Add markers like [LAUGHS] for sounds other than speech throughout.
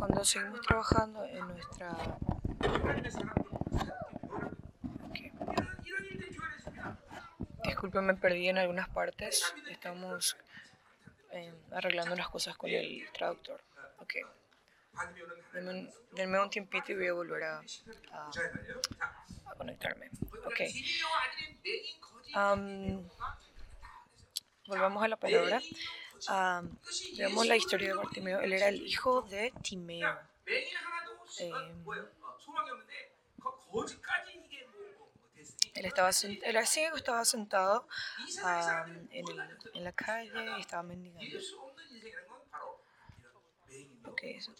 Cuando seguimos trabajando en nuestra... Disculpen, me perdí en algunas partes. Estamos eh, arreglando unas cosas con el traductor. Ok. Denme, denme, un tiempito y voy a volver a conectarme. Ok. Um, volvamos a la palabra. Um, vemos la historia de Bartimeo. Él era el hijo de Timeo. Eh, él estaba él era ciego, estaba sentado um, en, el, en, la calle y estaba mendigando. Okay, eso.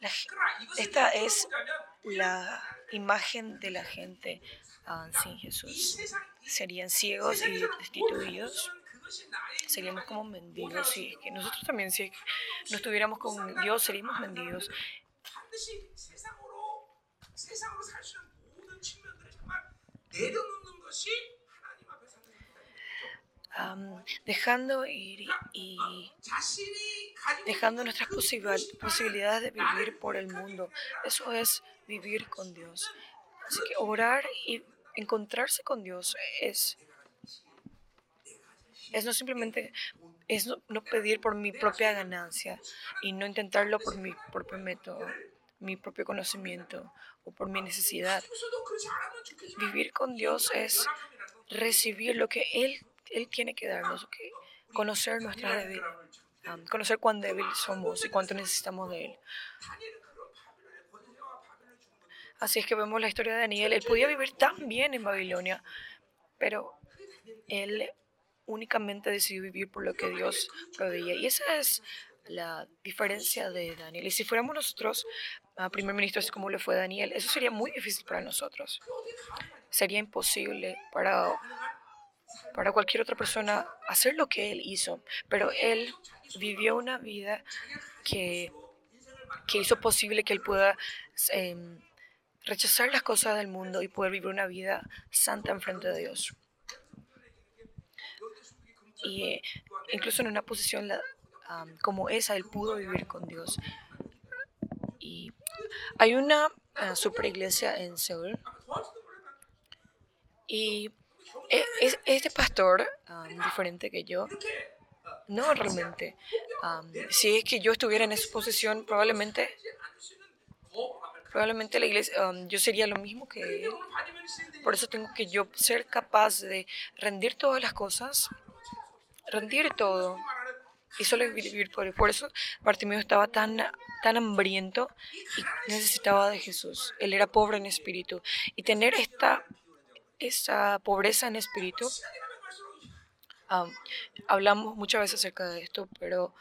La, esta es la imagen de la gente uh, sin Jesús. Serían ciegos y destituidos. Seríamos como mendigos. Si que nosotros también, si no estuviéramos con Dios, seríamos mendigos. Um, dejando ir y dejando nuestras posibilidades de vivir por el mundo. Eso es vivir con Dios. Así que orar y encontrarse con Dios es, es no simplemente es no, no pedir por mi propia ganancia y no intentarlo por mi propio método, mi propio conocimiento o por mi necesidad. Vivir con Dios es recibir lo que Él, Él tiene que darnos, okay? conocer nuestra debilidad, um, conocer cuán débil somos y cuánto necesitamos de Él. Así es que vemos la historia de Daniel. Él podía vivir tan bien en Babilonia, pero él únicamente decidió vivir por lo que Dios proveía. Y esa es la diferencia de Daniel. Y si fuéramos nosotros a primer ministro, así como le fue Daniel, eso sería muy difícil para nosotros. Sería imposible para, para cualquier otra persona hacer lo que él hizo. Pero él vivió una vida que, que hizo posible que él pueda... Eh, rechazar las cosas del mundo y poder vivir una vida santa en frente de Dios. Y eh, incluso en una posición como esa, él pudo vivir con Dios. Y hay una uh, super iglesia en Seúl. Y e, es, este pastor, diferente que yo, no realmente. si es que yo estuviera en esa posición, probablemente probablemente la iglesia, um, yo sería lo mismo que él. Por eso tengo que yo ser capaz de rendir todas las cosas, rendir todo y solo vivir por eso Bartimeo estaba tan, tan hambriento y necesitaba de Jesús. Él era pobre en espíritu. Y tener esta, esta pobreza en espíritu, um, hablamos muchas veces acerca de esto, pero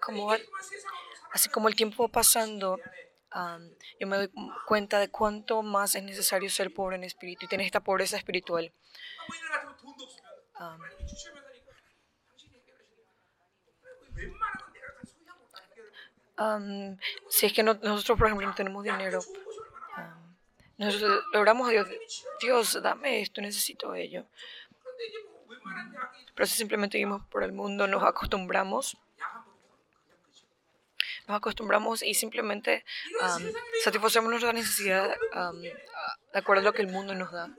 como, así como el tiempo va pasando, yo me doy cuenta de cuánto más es necesario ser pobre en espíritu y tener esta pobreza espiritual. Si es que nosotros, por ejemplo, no tenemos dinero, nosotros oramos a Dios, Dios, dame esto, necesito ello. Pero si simplemente vivimos por el mundo, nos acostumbramos nos acostumbramos y simplemente satisfacemos nuestra necesidad de acuerdo a lo que el mundo nos da.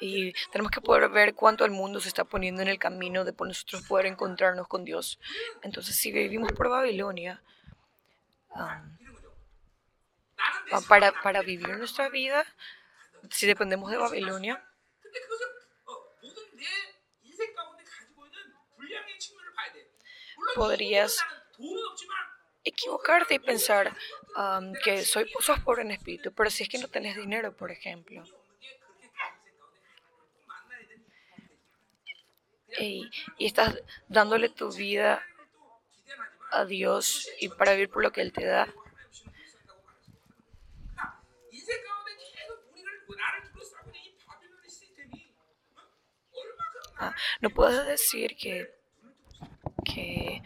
Y tenemos que poder ver cuánto el mundo se está poniendo en el camino de nosotros poder encontrarnos con Dios. Entonces, si vivimos por Babilonia, para, para vivir nuestra vida, si dependemos de Babilonia, podrías equivocarte y pensar um, que soy, sos pobre en espíritu, pero si es que no tenés dinero, por ejemplo. Y, estás dándole tu vida a Dios y para vivir por lo que Él te da. Ah, no puedo decir que que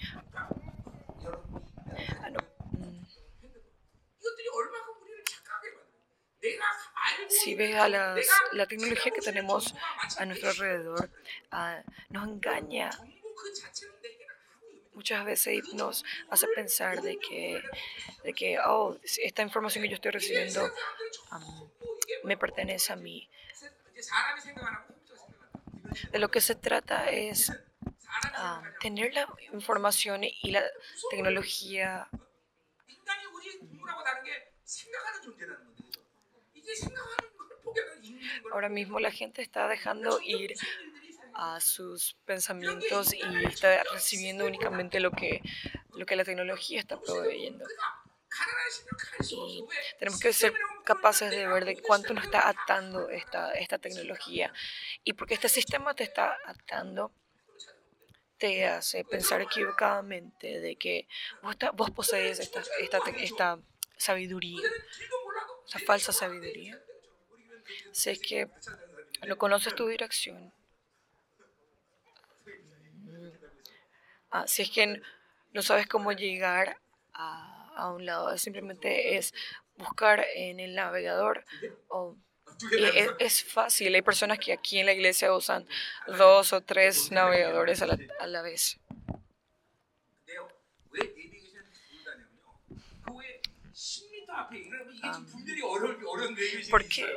si ves a las, la tecnología que tenemos a nuestro alrededor, ah, nos engaña. Muchas veces nos hace pensar de que, de que oh, esta información que yo estoy recibiendo me pertenece a mí. De lo que se trata es tener la información y la tecnología Ahora mismo la gente está dejando ir a sus pensamientos y está recibiendo únicamente lo que, lo que la tecnología está proveyendo. Y tenemos que ser capaces de ver de cuánto nos está atando esta, esta tecnología. Y porque este sistema te está atando, te hace pensar equivocadamente de que vos, vos posees esta, esta, esta sabiduría, esa falsa sabiduría. Si es que no conoces tu dirección, ah, si es que no sabes cómo llegar a, un lado, simplemente es buscar en el navegador es, es, fácil. Hay personas que aquí en la iglesia usan dos o tres navegadores a la, a la vez. ¿Por qué?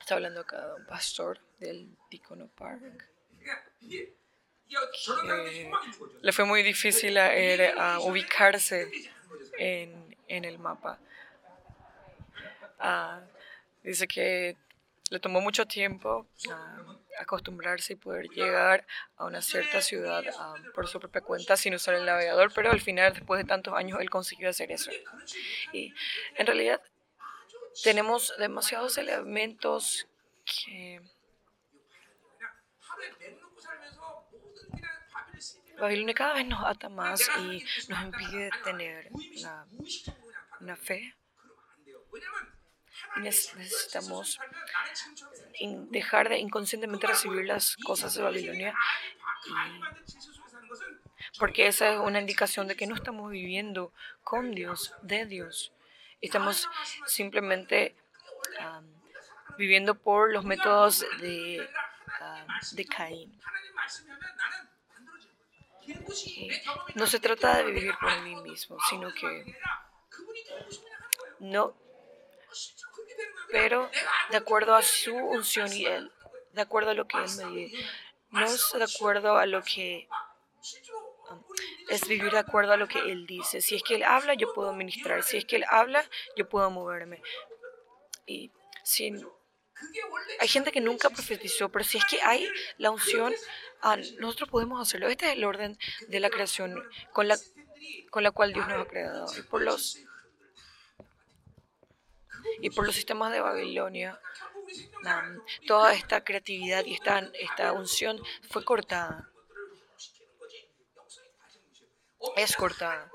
Está hablando acá de un pastor del Dicono Park. le fue muy difícil a, él, a ubicarse en, en, el mapa. Ah, dice que le tomó mucho tiempo acostumbrarse y poder llegar a una cierta ciudad ah, por su propia cuenta sin usar el navegador, pero al final, después de tantos años, él consiguió hacer eso. Y en realidad tenemos demasiados elementos que... Babilonia cada vez nos ata más y nos impide tener una fe necesitamos dejar de inconscientemente recibir las cosas de Babilonia. porque esa es una indicación de que no estamos viviendo con Dios, de Dios. Estamos simplemente viviendo por los métodos de, de Caín. no se trata de vivir por mí mismo, sino que no pero de acuerdo a su unción y él, de acuerdo a lo que él me dice, no es de acuerdo a lo que es vivir de acuerdo a lo que él dice. Si es que él habla, yo puedo ministrar. Si es que él habla, yo puedo moverme. Y si hay gente que nunca profetizó, pero si es que hay la unción, ah, nosotros podemos hacerlo. Este es el orden de la creación con la, con la cual Dios nos ha creado. Y por los y por los sistemas de Babilonia, toda esta creatividad y esta, esta unción fue cortada. Es cortada.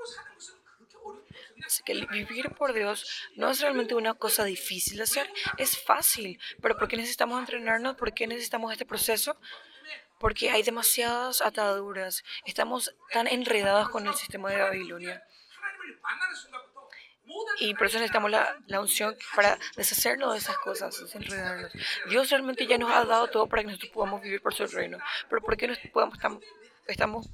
Así que vivir por Dios no es realmente una cosa difícil de hacer, es fácil. Pero ¿por qué necesitamos entrenarnos? ¿Por qué necesitamos este proceso? Porque hay demasiadas ataduras. Estamos tan enredados con el sistema de Babilonia. Y por eso necesitamos la, la, unción para deshacernos de esas cosas, desenredarnos. Dios realmente ya nos ha dado todo para que nosotros podamos vivir por su reino. Pero ¿por qué no podemos, estamos, estamos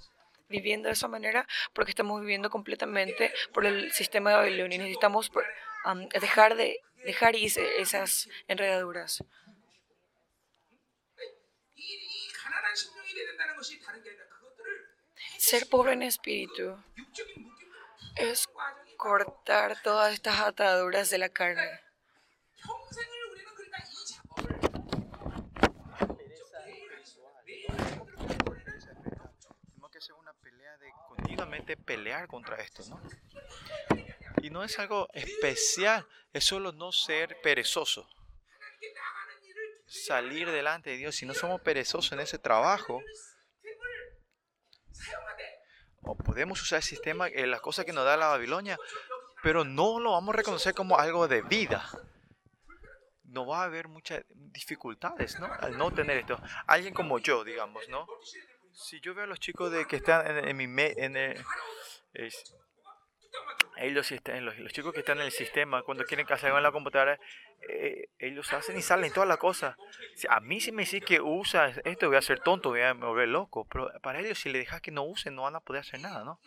viviendo de esa manera? Porque estamos viviendo completamente por el sistema de Babilonia. Necesitamos dejar, de, dejar ir esas enredaduras. Ser pobre en espíritu es cortar todas estas ataduras de la carne. Tenemos que hacer una pelea de continuamente pelear contra esto, ¿no? Y no es algo especial, es solo no ser perezoso. Salir delante de Dios, si no somos perezosos en ese trabajo, o podemos usar el sistema, eh, las cosas que nos da la Babilonia, pero no lo vamos a reconocer como algo de vida. no va a haber muchas dificultades, ¿no? Al no tener esto. Alguien como yo, digamos, ¿no? Si yo veo a los chicos de que están en, mi... En el, ellos los, los, chicos que están en el sistema, cuando quieren que salgan en la computadora, eh, ellos hacen y salen todas las cosas. a mí si me dice que usa esto, voy a ser tonto, voy a volver loco. Pero para ellos, si le dejas que no usen, no van a poder hacer nada, ¿no?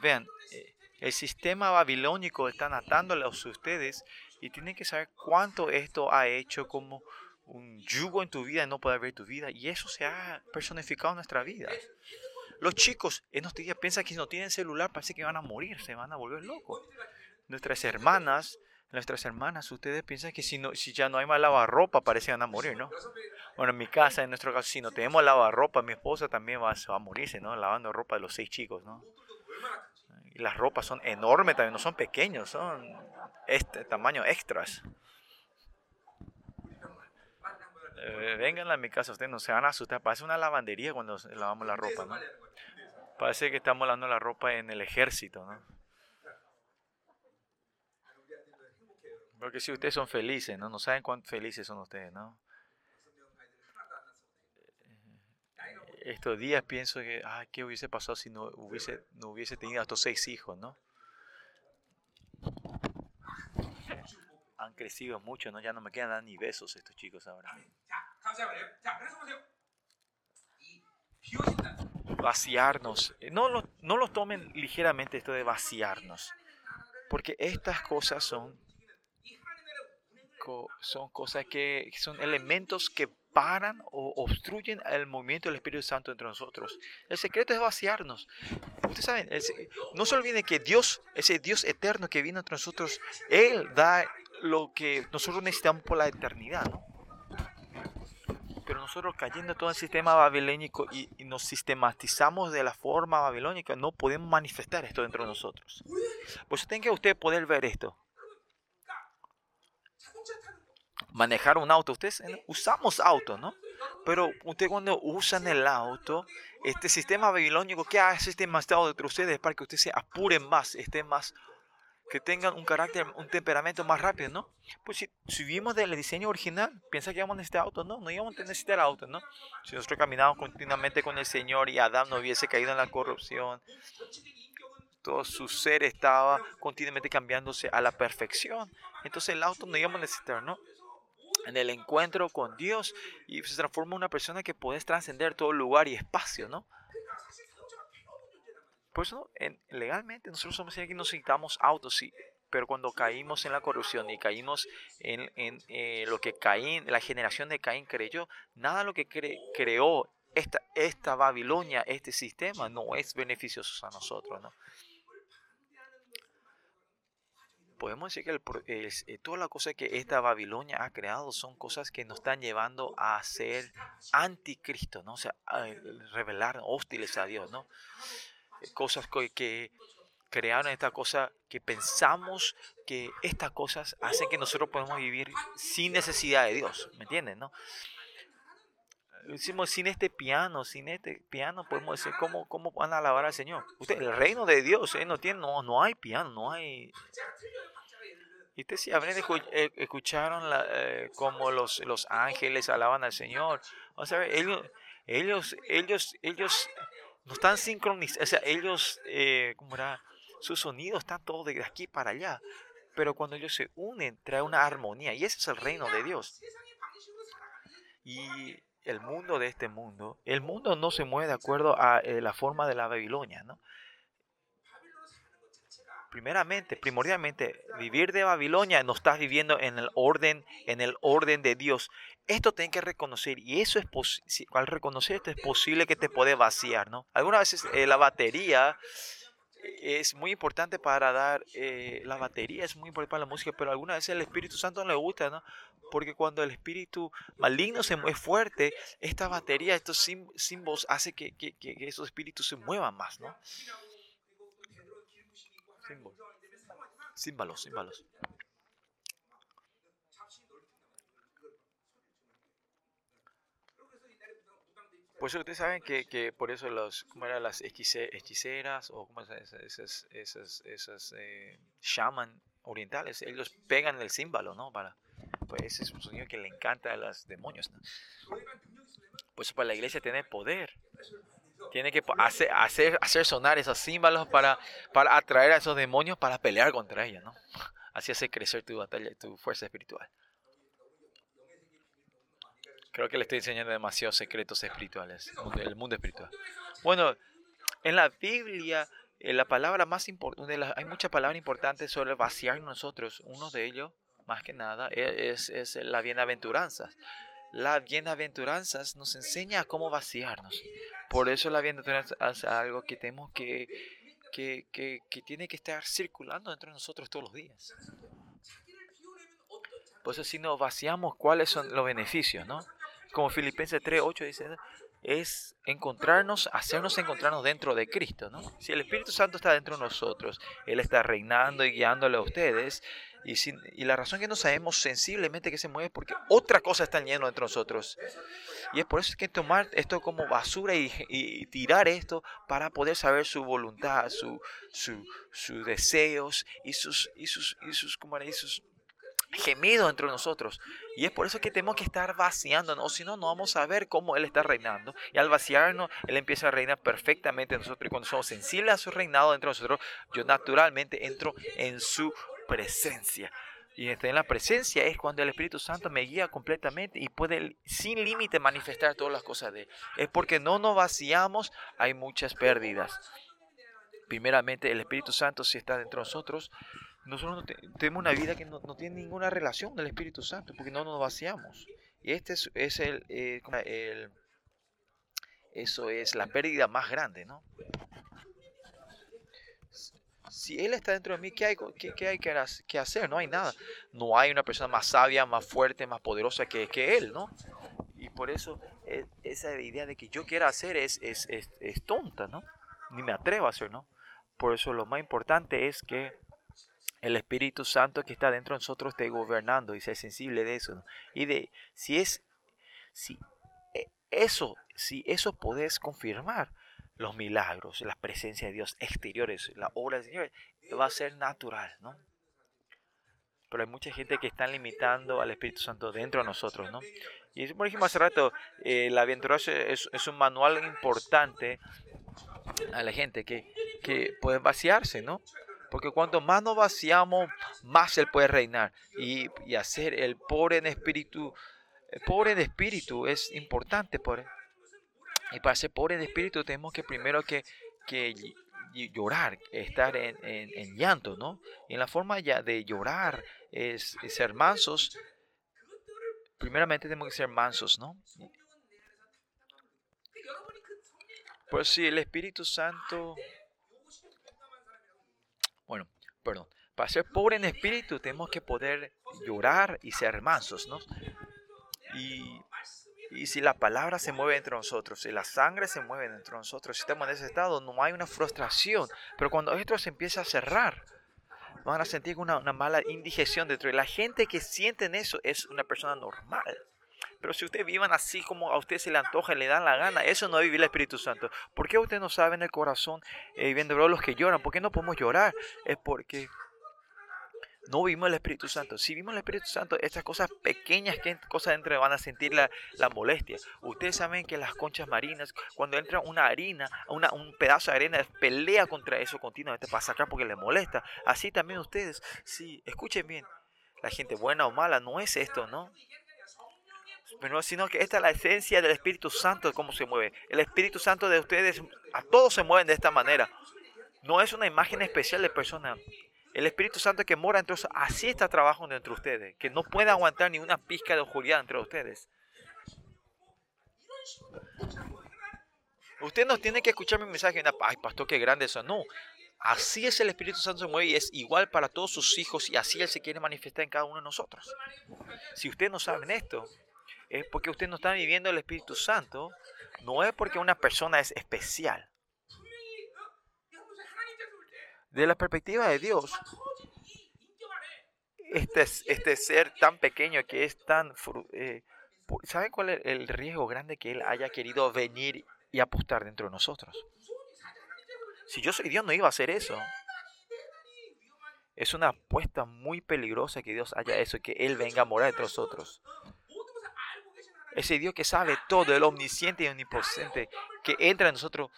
Vean, eh, el sistema babilónico están atándole a ustedes y tienen que saber cuánto esto ha hecho como un yugo en tu vida y no poder ver tu vida. Y eso se ha personificado en nuestra vida. Los chicos en estos días piensan que si no tienen celular parece que van a morir, se van a volver locos. Nuestras hermanas, nuestras hermanas, ustedes piensan que si, no, si ya no hay más lavarropa parece que van a morir, ¿no? Bueno, en mi casa, en nuestro caso, si no tenemos lavarropa, mi esposa también va, a morirse, ¿no? Lavando ropa de los seis chicos, ¿no? Y las ropas son enormes también, no son pequeños, son este tamaño extras. Eh, vengan a mi casa, ustedes no se van a asustar. Parece una lavandería cuando lavamos la ropa, ¿no? Parece que estamos lavando la ropa en el ejército, ¿no? Porque si ustedes son felices, ¿no? No saben cuán felices son ustedes, ¿no? estos días pienso que, ay, ¿qué hubiese pasado si no hubiese, no hubiese tenido estos seis hijos, no? Han crecido mucho, ¿no? Ya no me quedan ni besos estos chicos ahora. Vaciarnos. No lo, no lo tomen ligeramente esto de vaciarnos. Porque estas cosas son, son cosas que son elementos que paran o obstruyen el movimiento del Espíritu Santo entre nosotros. El secreto es vaciarnos. Ustedes saben, no se olviden que Dios, ese Dios eterno que viene entre nosotros, Él da lo que nosotros necesitamos por la eternidad, ¿no? Pero nosotros cayendo todo el sistema babilónico y, nos sistematizamos de la forma babilónica, no podemos manifestar esto dentro de nosotros. Por eso tiene que usted poder ver esto manejar un auto. Ustedes usamos autos, ¿no? Pero usted cuando usan el auto, este sistema babilónico, ¿qué hace este estado de ustedes para que ustedes se apuren más, estén más, que tengan un carácter, un temperamento más rápido, ¿no? Pues si subimos del diseño original, piensa que íbamos a necesitar auto, ¿no? No íbamos a necesitar auto, ¿no? Si nosotros caminábamos continuamente con el Señor y Adán no hubiese caído en la corrupción, todo su ser estaba continuamente cambiándose a la perfección. Entonces el auto no íbamos a necesitar, ¿no? en el encuentro con Dios y se transforma en una persona que puedes trascender todo lugar y espacio, ¿no? Por eso, legalmente, nosotros somos que necesitamos autos, sí, pero cuando caímos en la corrupción y caímos en, eh, lo que Caín, la generación de Caín creyó, nada de lo que creó esta, esta Babilonia, este sistema, no es beneficioso a nosotros, ¿no? podemos decir que eh, toda la cosa que esta Babilonia ha creado son cosas que nos están llevando a ser anticristo, ¿no? O sea, a revelar hostiles a Dios, ¿no? Cosas que, crearon esta cosa que pensamos que estas cosas hacen que nosotros podamos vivir sin necesidad de Dios, ¿me entienden, no? Decimos, sin este piano, sin este piano, podemos decir, ¿cómo, cómo van a alabar al Señor? Usted, el reino de Dios, ¿eh? no, tiene, no, no hay piano, no hay y ustedes si eh, escucharon la, eh, cómo los, los ángeles alaban al Señor. O sea, ellos, ellos, ellos, ellos no están sincronizados. O sea, ellos, eh, ¿cómo era? Sus sonidos están todos de aquí para allá. Pero cuando ellos se unen, trae una armonía. Y ese es el reino de Dios. Y el mundo de este mundo, el mundo no se mueve de acuerdo a la forma de la Babilonia, ¿no? primeramente, primordialmente, vivir de Babilonia no estás viviendo en el orden, en el orden de Dios. Esto tienes que reconocer y eso es al reconocer esto es posible que te puede vaciar, ¿no? Algunas veces eh, la batería es muy importante para dar, eh, la batería es muy importante para la música, pero algunas veces el Espíritu Santo no le gusta, ¿no? Porque cuando el espíritu maligno se mueve fuerte, esta batería, estos símbolos, hace que, que, que esos espíritus se muevan más, ¿no? Símbolos, símbolos. Por eso ustedes saben que, que por eso los, ¿cómo eran las hechiceras o cómo esas, esas, esas, esas eh, orientales? Ellos pegan el símbolo, ¿no? Para, pues ese es un sonido que le encanta a los demonios. ¿no? Por eso para la iglesia tiene poder. Tiene que hacer, hacer, hacer sonar esos símbolos para, para atraer a esos demonios para pelear contra ellos. ¿no? [LAUGHS] Así hace crecer tu batalla, tu fuerza espiritual. Creo que le estoy enseñando demasiados secretos espirituales, el mundo espiritual. Bueno, en la Biblia, eh, la palabra más importante, hay muchas palabras importantes sobre vaciar nosotros. Uno de ellos, más que nada, e, es, es la bienaventuranza. Las bienaventuranzas nos enseña cómo vaciarnos. Por eso la bienaventuranza es algo que tenemos que, que, que, que tiene que estar circulando dentro de nosotros todos los días. Por eso si nos vaciamos, ¿cuáles son los beneficios? ¿no? Como Filipenses 3, 8 dice, es encontrarnos, hacernos encontrarnos dentro de Cristo, ¿no? Si el Espíritu Santo está dentro de nosotros, Él está reinando y guiándole a ustedes, y, y la razón que no sabemos sensiblemente que se mueve es porque otra cosa está lleno dentro de nosotros. Y es por eso que tomar esto como basura y, tirar esto para poder saber su voluntad, sus su, deseos y sus, y sus, y sus, como le sus gemido entre nosotros. Y es por eso que tenemos que estar vaciándonos, o si no, no vamos a ver cómo Él está reinando. Y al vaciarnos, Él empieza a reinar perfectamente en nosotros. Y cuando somos sensibles a su reinado dentro de nosotros, yo naturalmente entro en su presencia. Y en la presencia es cuando el Espíritu Santo me guía completamente y puede sin límite manifestar todas las cosas de Él. Es porque no nos vaciamos, hay muchas pérdidas. Primeramente, el Espíritu Santo si está dentro de nosotros, nosotros tenemos una vida que no, tiene ninguna relación con el Espíritu Santo, porque no nos vaciamos. Y este es, el, eh, el, eso es la pérdida más grande, ¿no? Si Él está dentro de mí, ¿qué hay, qué, hay que, hacer? No hay nada. No hay una persona más sabia, más fuerte, más poderosa que, que Él, ¿no? Y por eso e, esa idea de que yo quiera hacer es, es, es, es tonta, ¿no? Ni me atrevo a hacer, ¿no? Por eso lo más importante es que el Espíritu Santo que está dentro de nosotros esté gobernando y ser sensible de eso. Y de si es, si e, eso, si eso podés confirmar, los milagros, la presencia de Dios exteriores, la obra del Señor, va a ser natural, ¿no? Pero hay mucha gente que está limitando al Espíritu Santo dentro de nosotros, ¿no? Y como dijimos hace rato, eh, la aventura es, es, un manual importante a la gente que, que puede vaciarse, ¿no? Porque cuanto más nos vaciamos, más Él puede reinar. Y, hacer el pobre en espíritu, el pobre en espíritu es importante. Por, y para ser pobre en espíritu tenemos que primero que, que llorar, estar en, en, llanto, ¿no? Y en la forma ya de llorar es, ser mansos. Primeramente tenemos que ser mansos, ¿no? Pues si el Espíritu Santo bueno, perdón. Para ser pobre en espíritu tenemos que poder llorar y ser mansos, ¿no? Y, si la palabra se mueve entre nosotros, si la sangre se mueve entre nosotros, si estamos en ese estado, no hay una frustración. Pero cuando esto se empieza a cerrar, van a sentir una, una mala indigestión dentro. Y la gente que siente eso es una persona normal. Pero si ustedes vivan así como a usted se le antoja le dan la gana, eso no es vivir el Espíritu Santo. ¿Por qué usted no sabe en el corazón, eh, viendo los que lloran? ¿Por qué no podemos llorar? Es porque no vimos el Espíritu Santo. Si vimos el Espíritu Santo, estas cosas pequeñas que cosas dentro van a sentir la, molestia. Ustedes saben que las conchas marinas, cuando entra una harina, una, un pedazo de arena, pelea contra eso continuamente para sacar porque le molesta. Así también ustedes, si escuchen bien, la gente buena o mala no es esto, ¿no? Pero sino que esta es la esencia del Espíritu Santo de cómo se mueve. El Espíritu Santo de ustedes, a todos se mueven de esta manera. No es una imagen especial de persona. El Espíritu Santo que mora ustedes, así está trabajando entre ustedes, que no puede aguantar ni una pizca de oscuridad entre ustedes. Usted no tiene que escuchar mi mensaje y ay, pastor, qué grande eso. No, así es el Espíritu Santo se mueve y es igual para todos sus hijos y así Él se quiere manifestar en cada uno de nosotros. Si ustedes no saben esto, es porque usted no está viviendo el Espíritu Santo, no es porque una persona es especial. De la perspectiva de Dios, este, este ser tan pequeño que es tan... Eh, ¿Sabe cuál es el riesgo grande que Él haya querido venir y apostar dentro de nosotros? Si yo soy Dios no iba a hacer eso. Es una apuesta muy peligrosa que Dios haya eso, que Él venga a morar entre nosotros. Ese Dios que sabe todo, el omnisciente y omnipotente, que entra en nosotros,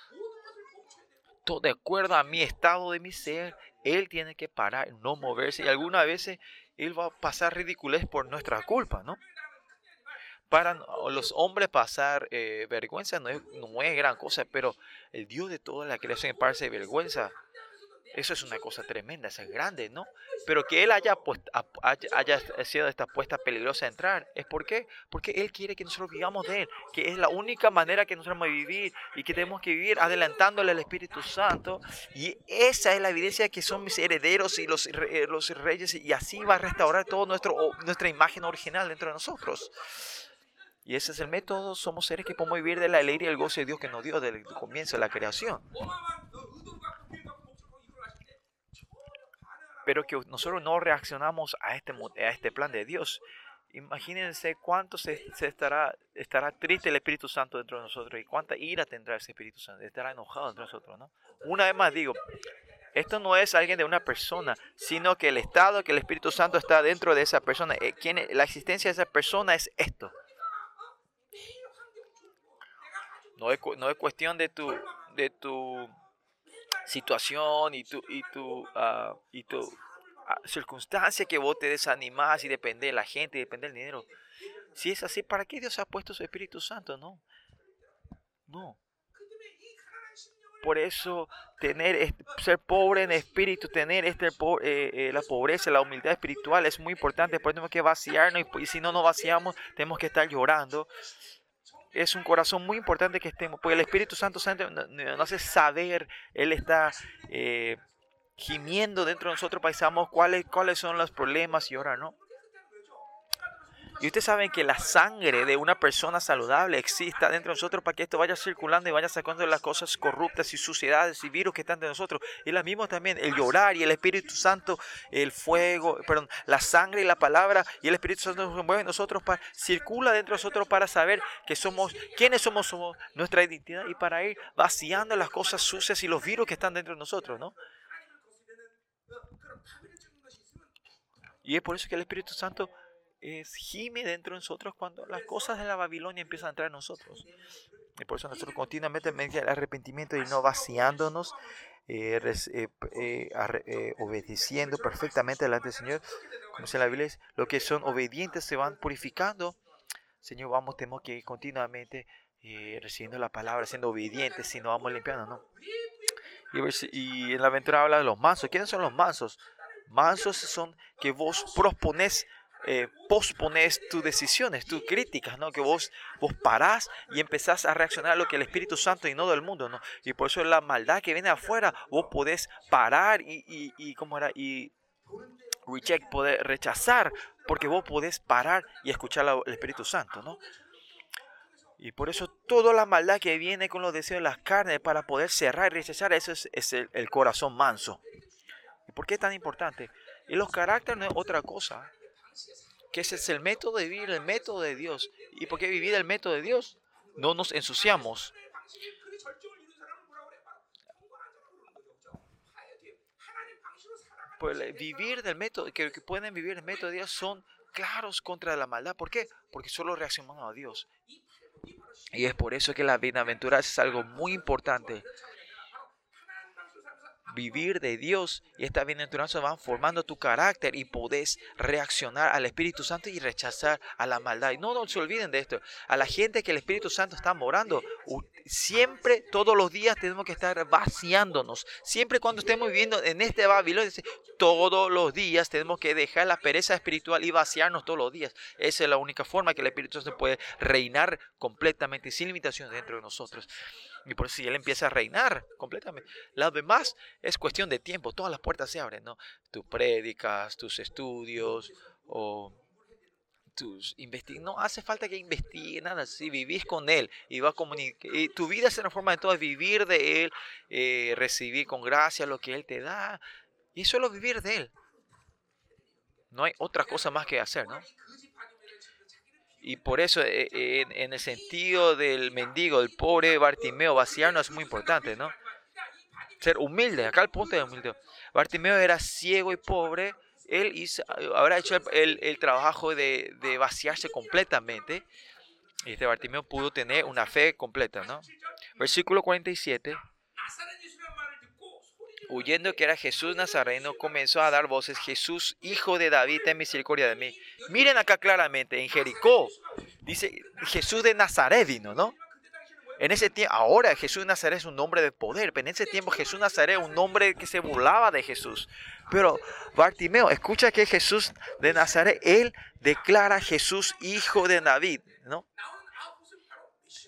todo de acuerdo a mi estado de mi ser, Él tiene que parar, no moverse. Y algunas veces Él va a pasar ridiculez por nuestra culpa, ¿no? Para los hombres pasar eh, vergüenza no es, no es gran cosa, pero el Dios de toda la creación parece vergüenza eso es una cosa tremenda, es grande, ¿no? Pero que Él haya, haya sido esta apuesta peligrosa a entrar, ¿es por qué? Porque Él quiere que nosotros vivamos de Él, que es la única manera que nosotros vamos a vivir y que tenemos que vivir adelantándole al Espíritu Santo. Y esa es la evidencia de que son mis herederos y los, eh, los reyes, y así va a restaurar toda nuestra imagen original dentro de nosotros. Y ese es el método, somos seres que podemos vivir de la alegría y el gozo de Dios que nos dio desde el comienzo de la creación. Pero que nosotros no reaccionamos a este, a este plan de Dios. Imagínense cuánto se, estará, estará triste el Espíritu Santo dentro de nosotros y cuánta ira tendrá ese Espíritu Santo. Estará enojado dentro de nosotros, ¿no? Una vez más digo, esto no es alguien de una persona, sino que el estado que el Espíritu Santo está dentro de esa persona. Eh, la existencia de esa persona es esto. No es, no es cuestión de tu, de tu situación y tu, y tu, uh, y tu ah, circunstancia que vos te desanimas y depende de la gente, depende del dinero. Si es así, ¿para qué Dios ha puesto su Espíritu Santo? No. No. Por eso tener ser pobre en espíritu, tener este, eh, eh, la pobreza, la humildad espiritual es muy importante. Por tenemos que vaciarnos y, y si no nos vaciamos, tenemos que estar llorando es un corazón muy importante que estemos, porque el Espíritu Santo nos hace saber, Él está eh, gimiendo dentro de nosotros para cuáles, cuáles son los problemas y ahora no. Y ustedes saben que la sangre de una persona saludable exista dentro de nosotros para que esto vaya circulando y vaya sacando las cosas corruptas y suciedades y virus que están de nosotros. Y la misma también, el llorar y el Espíritu Santo, el fuego, perdón, la sangre y la palabra y el Espíritu Santo nos mueve en nosotros, para, circula dentro de nosotros para saber que somos, quiénes somos, somos nuestra identidad y para ir vaciando las cosas sucias y los virus que están dentro de nosotros, ¿no? Y es por eso que el Espíritu Santo es, gime dentro de nosotros cuando las cosas de la Babilonia empiezan a entrar en nosotros. Y por eso nosotros continuamente, mediante el arrepentimiento y no vaciándonos, eh, eh, eh, obedeciendo perfectamente delante del Señor, como dice la Biblia, lo que son obedientes se van purificando. Señor, vamos, tenemos que ir continuamente recibiendo la palabra, siendo obedientes, si no vamos limpiando, ¿no? Y, y en la aventura habla de los mansos. ¿Quiénes son los mansos? Mansos son que vos propones eh, pospones tus decisiones, tus críticas, ¿no? Que vos, vos parás y empezás a reaccionar a lo que el Espíritu Santo y no del mundo, ¿no? Y por eso la maldad que viene afuera, vos podés parar y, y, ¿cómo era? Y reject, poder rechazar, porque vos podés parar y escuchar al Espíritu Santo, ¿no? Y por eso toda la maldad que viene con los deseos de las carnes para poder cerrar y rechazar, eso es, es el, el, corazón manso. ¿Y por qué es tan importante? Y los caracteres no es otra cosa que ese es el método de vivir, el método de Dios. ¿Y por qué vivir el método de Dios? No nos ensuciamos. Pues vivir del método, que, que pueden vivir el método de Dios son claros contra la maldad. ¿Por qué? Porque solo reaccionamos a Dios. Y es por eso que la bienaventuranza es algo muy importante vivir de Dios y esta bienaventuranza van formando tu carácter y podés reaccionar al Espíritu Santo y rechazar a la maldad. Y no, no se olviden de esto. A la gente que el Espíritu Santo está morando, siempre, todos los días tenemos que estar vaciándonos. Siempre cuando estemos viviendo en este Babilonia, todos los días tenemos que dejar la pereza espiritual y vaciarnos todos los días. Esa es la única forma que el Espíritu Santo puede reinar completamente sin limitación dentro de nosotros. Y por eso si Él empieza a reinar completamente. Lo demás es cuestión de tiempo. Todas las puertas se abren, ¿no? Tus prédicas, tus estudios o tus investigaciones. No hace falta que investigue nada. Si vivís con Él y va a comunicar. Tu vida es una forma de todo vivir de Él, eh, recibir con gracia lo que Él te da. Y solo vivir de Él. No hay otra cosa más que hacer, ¿no? Y por eso, eh, en, el sentido del mendigo, del pobre Bartimeo, vaciarnos es muy importante, ¿no? Ser humilde, acá el punto de humilde. Bartimeo era ciego y pobre. Él hizo, habrá hecho el, el trabajo de, de, vaciarse completamente. Y este Bartimeo pudo tener una fe completa, ¿no? Versículo 47. Huyendo que era Jesús Nazareno, comenzó a dar voces, Jesús, hijo de David, ten misericordia de mí. Miren acá claramente, en Jericó, dice Jesús de Nazaret vino, ¿no? En ese tiempo, ahora Jesús de Nazaret es un nombre de poder, pero en ese tiempo Jesús Nazaret un nombre que se burlaba de Jesús. Pero Bartimeo, escucha que Jesús de Nazaret, él declara Jesús hijo de David, ¿no?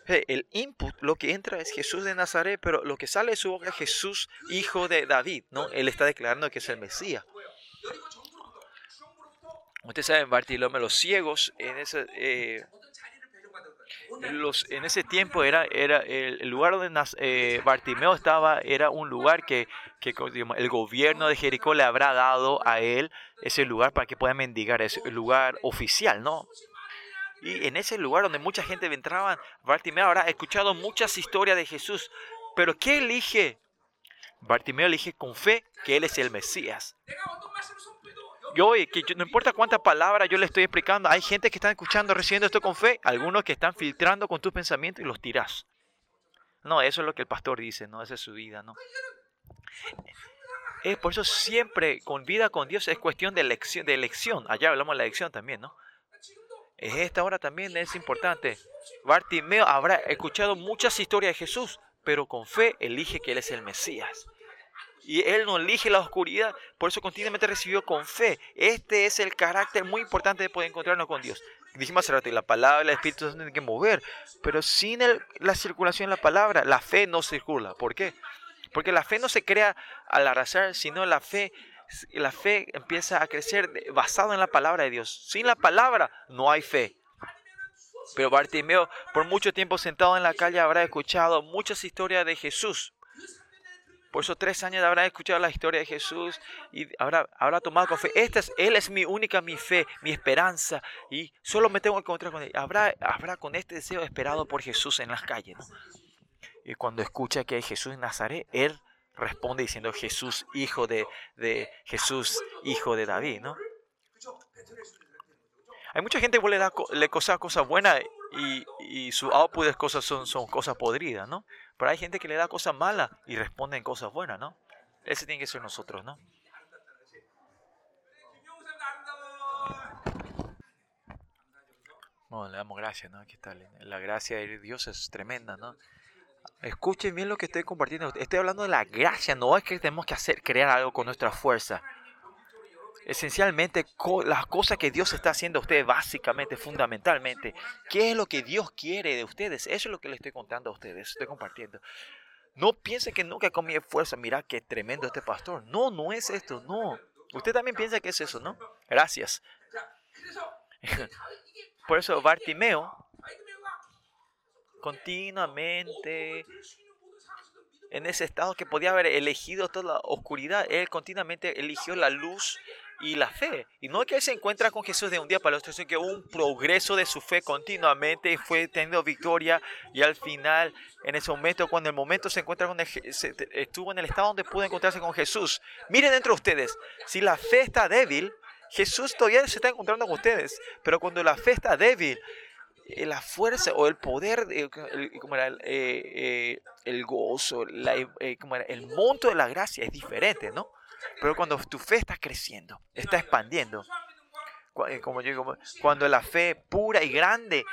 El input, lo que entra es Jesús de Nazaret, pero lo que sale de su boca es Jesús, hijo de David, ¿no? Él está declarando que es el Mesías. Ustedes saben, Bartolomé, los ciegos en ese, eh, los, en ese tiempo era, era el lugar donde eh, Bartimeo estaba, era un lugar que, que el gobierno de Jericó le habrá dado a él ese lugar para que pueda mendigar, es el lugar oficial, ¿no? Y en ese lugar donde mucha gente entraba, Bartimeo habrá escuchado muchas historias de Jesús. Pero ¿qué elige? Bartimeo elige con fe que Él es el Mesías. Y hoy, que no importa cuántas palabras yo le estoy explicando, hay gente que está escuchando, recibiendo esto con fe, algunos que están filtrando con tus pensamientos y los tiras. No, eso es lo que el pastor dice, no, esa es su vida, ¿no? Es por eso siempre con vida con Dios es cuestión de elección, de elección. Allá hablamos de la elección también, ¿no? En esta hora también es importante. Bartimeo habrá escuchado muchas historias de Jesús, pero con fe elige que Él es el Mesías. Y Él no elige la oscuridad, por eso continuamente recibió con fe. Este es el carácter muy importante de poder encontrarnos con Dios. Dijimos hace rato, la palabra, el Espíritu se tienen que mover, pero sin la circulación de la palabra, la fe no circula. ¿Por qué? Porque la fe no se crea al arrasar, sino la fe la fe empieza a crecer basado en la palabra de Dios. Sin la palabra no hay fe. Pero Bartimeo, por mucho tiempo sentado en la calle, habrá escuchado muchas historias de Jesús. Por esos tres años habrá escuchado la historia de Jesús y habrá, habrá tomado con fe. Esta es, él es mi única, mi fe, mi esperanza. Y solo me tengo que encontrar con él. Habrá, habrá con este deseo esperado por Jesús en las calles. Y cuando escucha que Jesús en Nazaret, él responde diciendo Jesús, hijo de, de Jesús, hijo de David, ¿no? Hay mucha gente que le da le cosa cosas buenas y, y, su output de cosas son, son cosas podridas, ¿no? Pero hay gente que le da cosas malas y responde en cosas buenas, ¿no? Ese tiene que ser nosotros, ¿no? Le damos gracias, ¿no? La gracia de Dios es tremenda, ¿no? Escuchen bien lo que estoy compartiendo. Estoy hablando de la gracia, no es que tenemos que hacer, crear algo con nuestra fuerza. Esencialmente, las cosas que Dios está haciendo a ustedes, básicamente, fundamentalmente, ¿qué es lo que Dios quiere de ustedes? Eso es lo que les estoy contando a ustedes, estoy compartiendo. No piensen que nunca con mi fuerza, mira qué tremendo este pastor. No, no es esto, no. Usted también piensa que es eso, ¿no? Gracias. [LAUGHS] Por eso Bartimeo continuamente en ese estado que podía haber elegido toda la oscuridad, él continuamente eligió la luz y la fe. Y no es que él se encuentra con Jesús de un día para el otro, sino que un progreso de su fe continuamente fue teniendo victoria. Y al final, en ese momento, cuando el momento se encuentra con estuvo en el estado donde pudo encontrarse con Jesús. Miren entre ustedes, si la fe está débil, Jesús todavía se está encontrando con ustedes. Pero cuando la fe está débil, la fuerza o el poder, el, como era, el, eh, eh, gozo, como el monto de la gracia es diferente, ¿no? Pero cuando tu fe está creciendo, está expandiendo, como yo cuando la fe pura y grande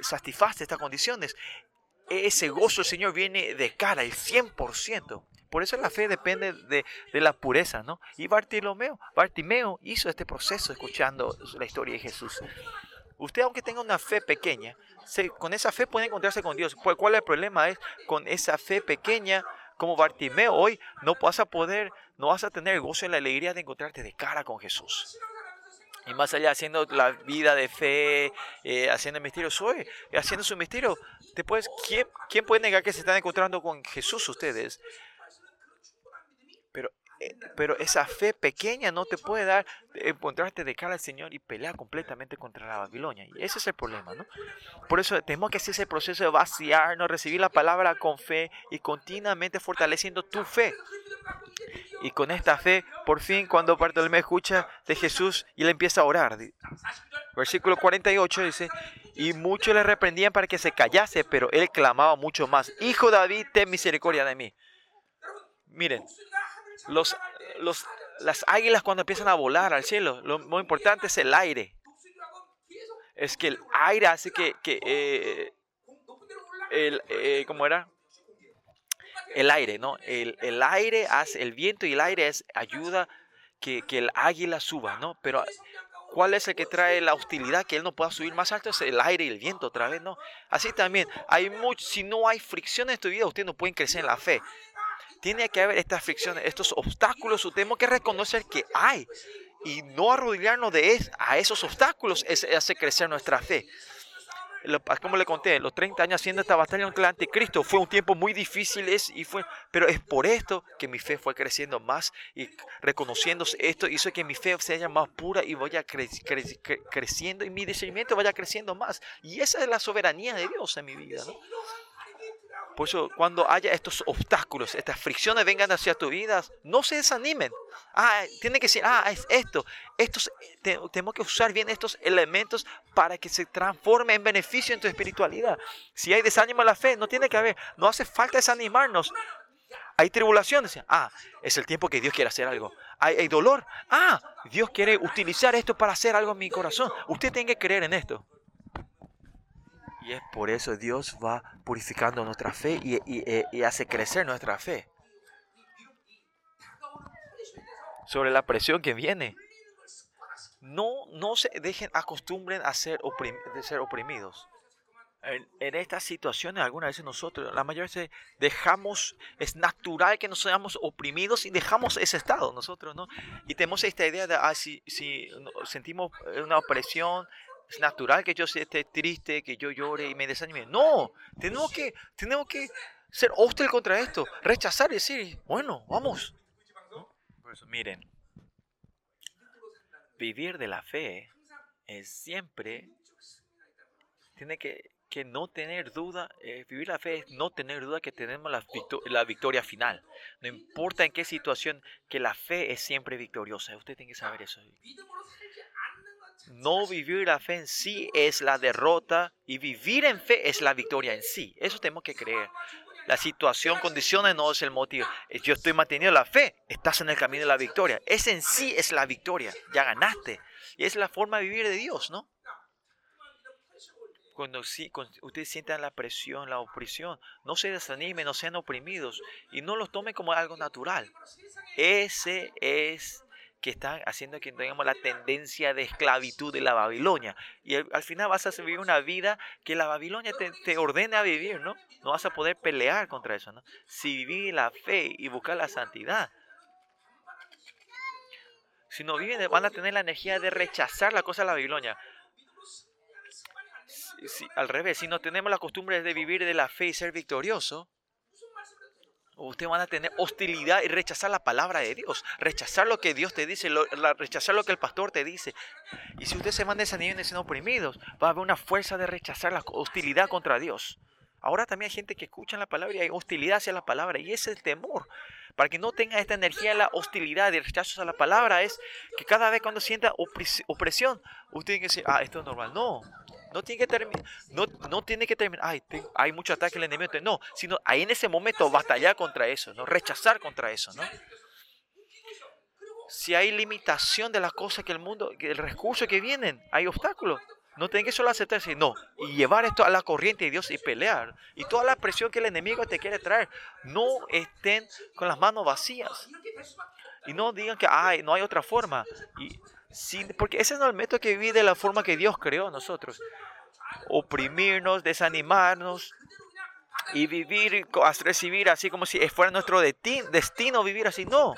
satisface estas condiciones, ese gozo, Señor, viene de cara, el 100%. Por eso la fe depende de, de, la pureza, ¿no? Y Bartimeo, Bartimeo hizo este proceso escuchando la historia de Jesús. Usted, aunque tenga una fe pequeña, con esa fe puede encontrarse con Dios. ¿Cuál es el problema? Es con esa fe pequeña, como Bartimeo hoy, no vas a poder, no vas a tener gozo y la alegría de encontrarte de cara con Jesús. Y más allá, haciendo la vida de fe, eh, haciendo el misterio, soy, haciendo su misterio, después, ¿quién, ¿quién puede negar que se están encontrando con Jesús ustedes? Pero eh, pero esa fe pequeña no te puede dar encontrarte de cara al Señor y pelear completamente contra la Babilonia. Y ese es el problema, ¿no? Por eso tenemos que hacer ese proceso de vaciarnos, recibir la palabra con fe y continuamente fortaleciendo tu fe. Y con esta fe, por fin, cuando Bartolomé escucha de Jesús y le empieza a orar. Versículo 48 dice, y muchos le reprendían para que se callase, pero él clamaba mucho más, Hijo David, ten misericordia de mí. Miren, los, los, las águilas cuando empiezan a volar al cielo, lo muy importante es el aire. Es que el aire hace que, que eh, el, eh, ¿cómo era? El aire, ¿no? El, el, aire hace, el viento y el aire es, ayuda que, que el águila suba, ¿no? Pero ¿Cuál es el que trae la hostilidad? Que él no pueda subir más alto es el aire y el viento otra vez, ¿no? Así también, hay mucho, si no hay fricción en tu vida, usted no puede crecer en la fe tiene que haber estas fricciones, estos obstáculos, tenemos que reconocer que hay y no arrodillarnos de a esos obstáculos es, hace crecer nuestra fe. Como le conté, los 30 años haciendo esta batalla contra el anticristo fue un tiempo muy difícil, y fue, pero es por esto que mi fe fue creciendo más y reconociendo esto hizo que mi fe sea más pura y vaya creciendo y mi discernimiento vaya creciendo más. Y esa es la soberanía de Dios en mi vida. ¿no? Por eso, cuando haya estos obstáculos, estas fricciones vengan hacia tu vida, no se desanimen. Ah, tiene que decir, ah, es esto. Estos, tenemos que usar bien estos elementos para que se transforme en beneficio en tu espiritualidad. Si hay desánimo en la fe, no tiene que haber. No hace falta desanimarnos. Hay tribulaciones. Ah, es el tiempo que Dios quiere hacer algo. Hay, hay dolor. Ah, Dios quiere utilizar esto para hacer algo en mi corazón. Usted tiene que creer en esto. Y es por eso Dios va purificando nuestra fe y, y, hace crecer nuestra fe. Sobre la presión que viene. No, no se dejen, acostumbren a ser oprimidos. En, en, estas situaciones, algunas veces nosotros, la mayoría veces dejamos, es natural que nos seamos oprimidos y dejamos ese estado nosotros, ¿no? Y tenemos esta idea de, ah, si, si sentimos una opresión, es natural que yo esté triste, que yo llore y me desanime. No, tenemos que, tenemos que ser hostil contra esto, rechazar y decir, bueno, vamos. Por eso, miren, vivir de la fe es siempre, tiene que, que no tener duda, eh, vivir la fe es no tener duda que tenemos la, la, victoria final. No importa en qué situación, que la fe es siempre victoriosa. Usted tiene que saber eso. No vivir la fe en sí es la derrota y vivir en fe es la victoria en sí. Eso tenemos que creer. La situación, condiciones no es el motivo. Yo estoy manteniendo la fe, estás en el camino de la victoria. Ese en sí es la victoria. Ya ganaste. Y es la forma de vivir de Dios, ¿no? Cuando, sí, ustedes sientan la presión, la opresión, no se desanimen, no sean oprimidos y no los tomen como algo natural. Ese es que están haciendo que tengamos la tendencia de esclavitud de la Babilonia. Y al, final vas a vivir una vida que la Babilonia te, te, ordena vivir, ¿no? No vas a poder pelear contra eso, ¿no? Si vivir la fe y buscar la santidad. Si no viven, van a tener la energía de rechazar la cosa de la Babilonia. Si, al revés, si no tenemos la costumbre de vivir de la fe y ser victorioso, ustedes van a tener hostilidad y rechazar la palabra de Dios, rechazar lo que Dios te dice, rechazar lo que el pastor te dice. Y si ustedes se van desanimando y siendo oprimidos, va a haber una fuerza de rechazar la hostilidad contra Dios. Ahora también hay gente que escucha la palabra y hay hostilidad hacia la palabra y es el temor. Para que no tenga esta energía, la hostilidad y rechazo a la palabra es que cada vez cuando sienta opresión, usted tiene que decir, ah, esto es normal. No, no tiene que terminar, no, no tiene que terminar, ay, hay mucho ataque al enemigo. No, sino ahí en ese momento batallar contra eso, ¿no? Rechazar contra eso, ¿no? Si hay limitación de las cosas que el mundo, el recurso que vienen, hay obstáculos. No tienen que solo aceptar, sino y llevar esto a la corriente de Dios y pelear. Y toda la presión que el enemigo te quiere traer, no estén con las manos vacías. Y no digan que ay, no hay otra forma. Y porque ese no es el método que vive de la forma que Dios creó a nosotros. Oprimirnos, desanimarnos y vivir, recibir así como si fuera nuestro destino vivir así. No,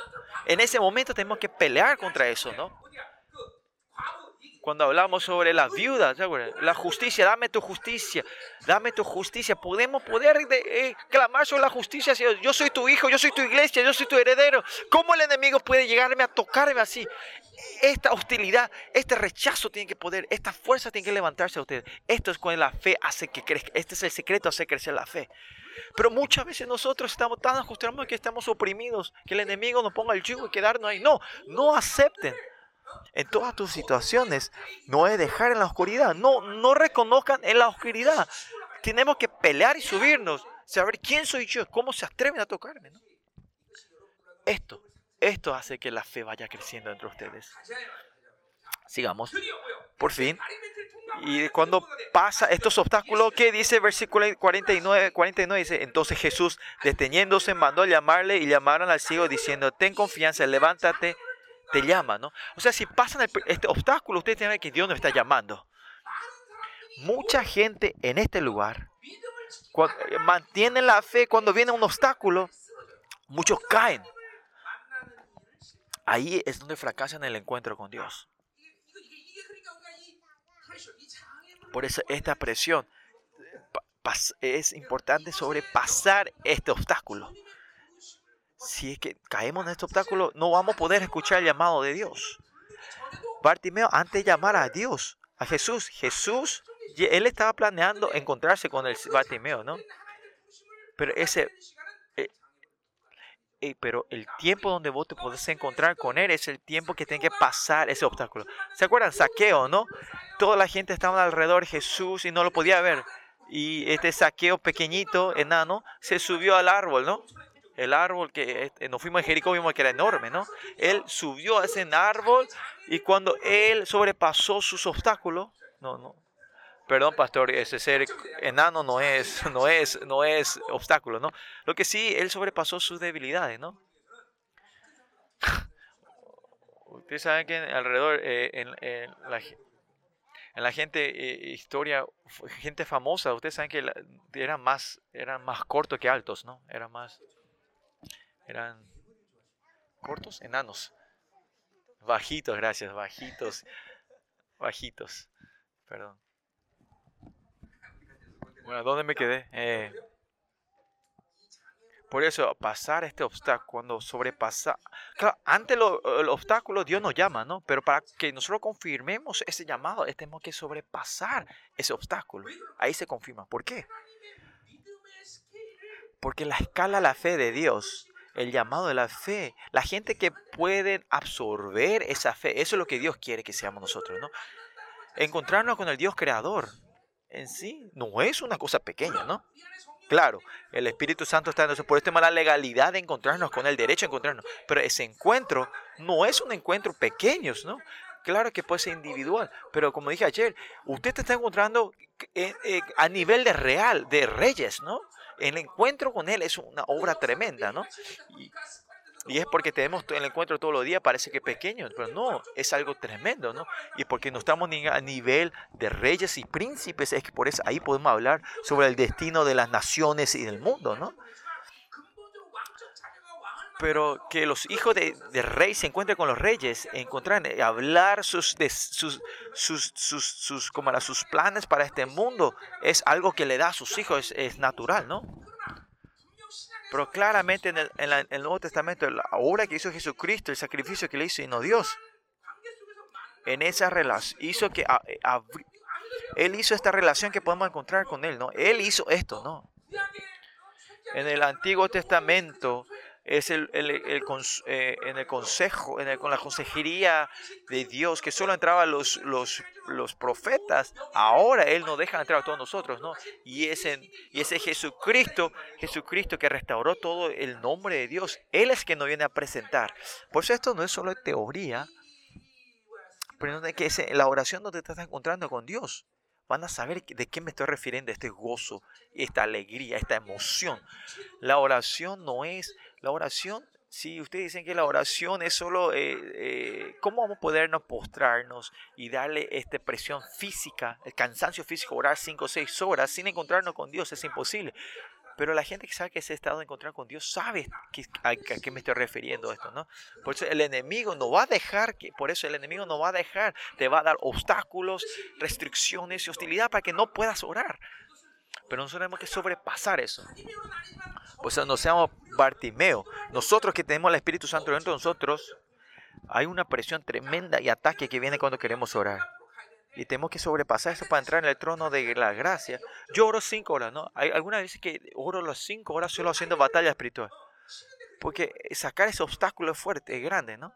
en ese momento tenemos que pelear contra eso, ¿no? Cuando hablamos sobre las viudas, la justicia, dame tu justicia, dame tu justicia. Podemos poder eh, clamar sobre la justicia. Yo soy tu hijo, yo soy tu iglesia, yo soy tu heredero. ¿Cómo el enemigo puede llegarme a tocarme así? Esta hostilidad, este rechazo tiene que poder, esta fuerza tiene que levantarse a ustedes. Esto es cuando la fe hace que crezca. Este es el secreto, hace crecer la fe. Pero muchas veces nosotros estamos tan acostumbrados que estamos oprimidos, que el enemigo nos ponga el yugo y quedarnos ahí. No, no acepten en todas tus situaciones. No es dejar en la oscuridad. No, no reconozcan en la oscuridad. Tenemos que pelear y subirnos. Saber quién soy yo, cómo se atreven a tocarme. Esto, esto hace que la fe vaya creciendo entre ustedes. Sigamos. Por fin. Y cuando pasa estos obstáculos, ¿qué dice versículo 49? 49 dice, entonces Jesús, deteniéndose, mandó llamarle y llamaron al ciego diciendo, ten confianza, levántate te llama, ¿no? O sea, si pasan este obstáculo, ustedes tienen que Dios nos está llamando. Mucha gente en este lugar eh, mantiene la fe cuando viene un obstáculo, muchos caen. Ahí es donde fracasan el encuentro con Dios. Por eso esta presión es importante sobrepasar este obstáculo si es que caemos en este obstáculo, no vamos a poder escuchar el llamado de Dios. Bartimeo, antes de llamar a Dios, a Jesús, Jesús, él estaba planeando encontrarse con el Bartimeo, ¿no? Pero ese, eh, eh, pero el tiempo donde vos te podés encontrar con él es el tiempo que tiene que pasar ese obstáculo. ¿Se acuerdan? Saqueo, ¿no? Toda la gente estaba alrededor de Jesús y no lo podía ver. Y este saqueo pequeñito, enano, se subió al árbol, ¿no? El árbol que este, nos fuimos a Jericó vimos que era enorme, ¿no? Él subió a ese árbol y cuando él sobrepasó sus obstáculos, no, no, perdón pastor, ese ser enano no es, no es, no es obstáculo, ¿no? Lo que sí, él sobrepasó sus debilidades, ¿no? [LAUGHS] Ustedes saben que alrededor, eh, en, la, en, la, gente, eh, historia, gente famosa, ustedes saben que eran más, eran más cortos que altos, ¿no? Eran más eran cortos, enanos. Bajitos, gracias, bajitos. Bajitos. Perdón. Bueno, ¿dónde me quedé? Eh, por eso, pasar este obstáculo, cuando sobrepasa... Claro, ante el obstáculo Dios nos llama, ¿no? Pero para que nosotros confirmemos ese llamado, tenemos que sobrepasar ese obstáculo. Ahí se confirma. ¿Por qué? Porque la escala la fe de Dios el llamado de la fe, la gente que puede absorber esa fe, eso es lo que Dios quiere que seamos nosotros, ¿no? Encontrarnos con el Dios creador en sí no es una cosa pequeña, ¿no? Claro, el Espíritu Santo está en nosotros, por esto tenemos la legalidad de encontrarnos con el derecho a encontrarnos, pero ese encuentro no es un encuentro pequeño, ¿no? Claro que puede ser individual, pero como dije ayer, usted te está encontrando eh, eh, a nivel de real, de reyes, ¿no? El encuentro con Él es una obra tremenda, ¿no? Y, es porque tenemos el encuentro todos los días, parece que pequeño, pero no, es algo tremendo, ¿no? Y porque no estamos ni a nivel de reyes y príncipes, es que por eso ahí podemos hablar sobre el destino de las naciones y del mundo, ¿no? Pero que los hijos de, rey se encuentren con los reyes, encontrar, eh, hablar sus, de, sus, sus, sus, sus, como sus planes para este mundo, es algo que le da a sus hijos, es, natural, ¿no? Pero claramente en el, en, el, Nuevo Testamento, la obra que hizo Jesucristo, el sacrificio que le hizo y no Dios, en esa relación, hizo que eh, Él hizo esta relación que podemos encontrar con Él, ¿no? Él hizo esto, ¿no? En el Antiguo Testamento, es el, eh, en el consejo, en con la consejería de Dios, que solo entraban los, los, los profetas, ahora Él nos deja entrar a todos nosotros, ¿no? Y ese, y ese Jesucristo, Jesucristo que restauró todo el nombre de Dios, Él es quien nos viene a presentar. Por eso esto no es solo teoría, pero es que la oración donde te estás encontrando con Dios van a saber de qué me estoy refiriendo, este gozo, esta alegría, esta emoción. La oración no es la oración, si ustedes dicen que la oración es solo, eh, eh, ¿cómo vamos a podernos postrarnos y darle esta presión física, el cansancio físico, orar cinco o seis horas sin encontrarnos con Dios? Es imposible. Pero la gente que sabe que ese estado de encontrar con Dios sabe a, qué me estoy refiriendo esto, ¿no? Por eso el enemigo no va a dejar, que, por eso el enemigo no va a dejar, te va a dar obstáculos, restricciones y hostilidad para que no puedas orar. Pero nosotros tenemos que sobrepasar eso. Pues no seamos Bartimeo. Nosotros que tenemos el Espíritu Santo dentro de nosotros, hay una presión tremenda y ataque que viene cuando queremos orar. Y tenemos que sobrepasar eso para entrar en el trono de la gracia. Yo oro cinco horas, ¿no? Hay algunas veces que oro las cinco horas solo haciendo batalla espiritual. Porque sacar ese obstáculo es fuerte, es grande, ¿no?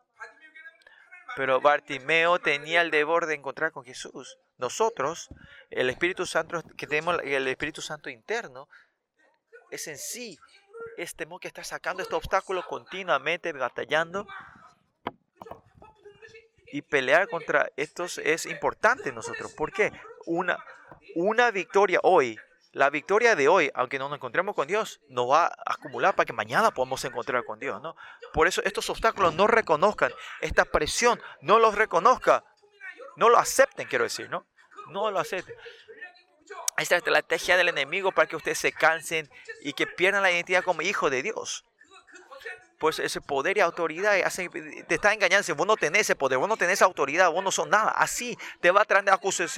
Pero Bartimeo tenía el deber de encontrar con Jesús. Nosotros, el Espíritu Santo que tenemos, el Espíritu Santo interno, es en sí, es tenemos que estar sacando este obstáculo continuamente, batallando y pelear contra estos es importante nosotros. ¿Por qué? Una, una victoria hoy, la victoria de hoy, aunque no nos encontremos con Dios, nos va a acumular para que mañana podamos encontrar con Dios. ¿no? Por eso estos obstáculos no reconozcan, esta presión no los reconozca, no lo acepten, quiero decir, ¿no? No lo acepten. Esta estrategia del enemigo para que ustedes se cansen y que pierdan la identidad como hijo de Dios pues ese poder y autoridad hace, te está engañando. Si vos no tenés ese poder, vos no tenés autoridad, vos no sos nada. Así te va a traer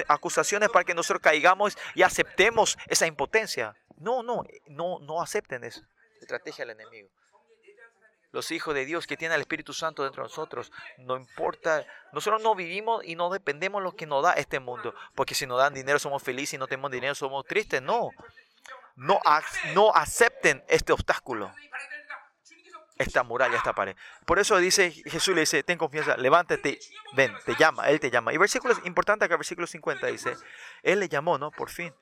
acusaciones para que nosotros caigamos y aceptemos esa impotencia. No, no, no, no acepten eso. Estrategia del enemigo. Los hijos de Dios que tienen el Espíritu Santo dentro de nosotros, no importa, nosotros no vivimos y no dependemos de lo que nos da este mundo, porque si nos dan dinero somos felices y no tenemos dinero somos tristes, no. No, no acepten este obstáculo esta muralla, esta pared. Por eso dice Jesús le dice, ten confianza, levántate, ven, te llama, Él te llama. Y versículo importante acá, versículo 50 dice, Él le llamó, ¿no? Por fin.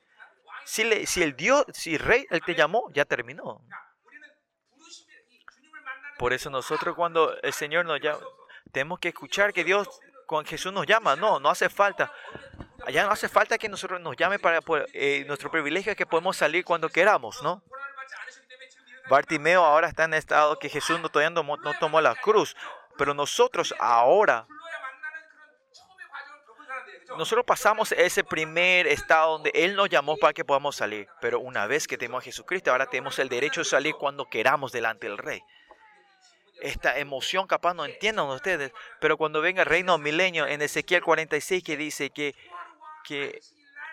Si, le, si el Dios, si el rey, Él te llamó, ya terminó. Por eso nosotros cuando el Señor nos llama, tenemos que escuchar que Dios, con Jesús nos llama. No, no hace falta. Allá no hace falta que nosotros nos llame para eh, nuestro privilegio es que podemos salir cuando queramos, ¿no? Bartimeo ahora está en estado que Jesús no, todavía no, tomó la cruz. Pero nosotros ahora, nosotros pasamos ese primer estado donde Él nos llamó para que podamos salir. Pero una vez que tenemos a Jesucristo, ahora tenemos el derecho de salir cuando queramos delante del Rey. Esta emoción capaz no entiendan ustedes, pero cuando venga el reino milenio en Ezequiel 46 que dice que, que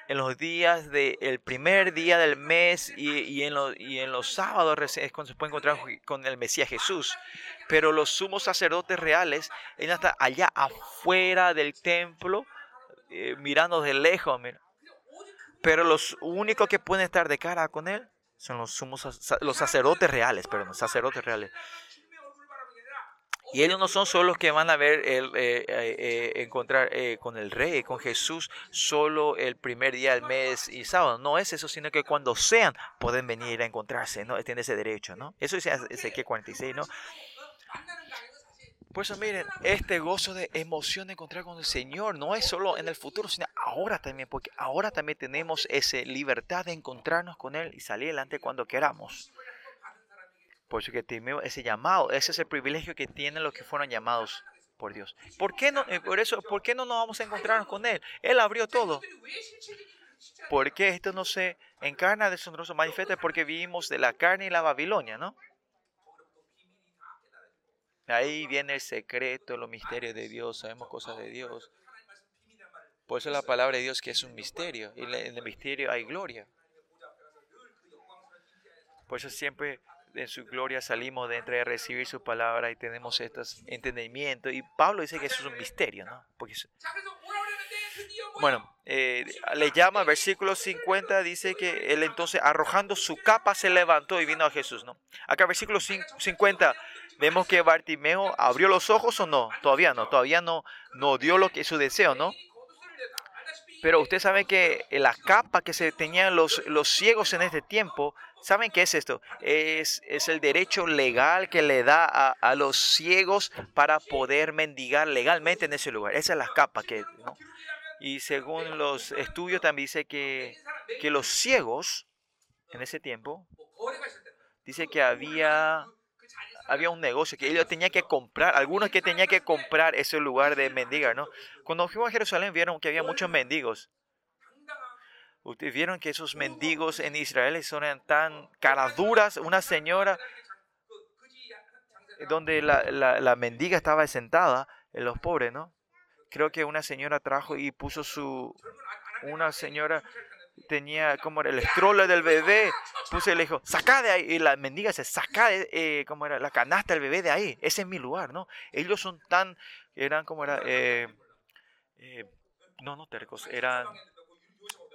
en los días del primer día del mes y, en y, en los sábados es cuando se puede encontrar con el Mesías Jesús. Pero los sumos sacerdotes reales, él está allá afuera del templo, eh, mirando de lejos. Pero los únicos que pueden estar de cara con él son los sumos los sacerdotes reales, perdón, los sacerdotes reales. Y ellos no son solo los que van a ver, el, eh, eh, eh, encontrar con el rey, con Jesús, solo el primer día del mes y sábado. No es eso, sino que cuando sean, pueden venir a encontrarse, ¿no? Tienen ese derecho, ¿no? Eso dice Ezequiel 46, ¿no? Por eso miren, este gozo de emoción de encontrar con el Señor no es solo en el futuro, sino ahora también, porque ahora también tenemos esa libertad de encontrarnos con Él y salir adelante cuando queramos. Por eso que tenemos ese llamado, ese es el privilegio que tienen los que fueron llamados por Dios. ¿Por qué no, eh, por eso, ¿por qué no nos vamos a encontrarnos con Él? Él abrió todo. ¿Por qué esto no se encarna de su manifiesta? Porque vivimos de la carne y la Babilonia, ¿no? Ahí viene el secreto, los misterios de Dios, sabemos cosas de Dios. Por eso la palabra de Dios que es un misterio, y en el misterio hay gloria. Por eso siempre en su gloria salimos de entre recibir su palabra y tenemos estos entendimientos. Y Pablo dice que eso es un misterio, ¿no? Porque bueno, eh, le llama, versículo 50, dice que él entonces arrojando su capa se levantó y vino a Jesús, ¿no? Acá versículo 50, vemos que Bartimeo abrió los ojos o no, todavía no, todavía no, no dio lo que su deseo, ¿no? Pero usted sabe que la capa que se tenían los, los ciegos en este tiempo ¿Saben qué es esto? Es, es el derecho legal que le da a, los ciegos para poder mendigar legalmente en ese lugar. Esa es la capa que... Y según los estudios también dice que, que los ciegos en ese tiempo, dice que había había un negocio que ellos tenían que comprar, algunos que tenían que comprar ese lugar de mendigar, ¿no? Cuando fuimos a Jerusalén vieron que había muchos mendigos. Ustedes vieron que esos mendigos en Israel son tan caraduras. Una señora donde la, la, la mendiga estaba sentada, en los pobres, ¿no? Creo que una señora trajo y puso su... Una señora tenía como el stroller del bebé, puse y le dijo, saca de ahí, y la mendiga se saca de, eh, como era la canasta del bebé de ahí, ese es mi lugar, ¿no? Ellos son tan, eran como era, eh, eh, no, no tercos, eran,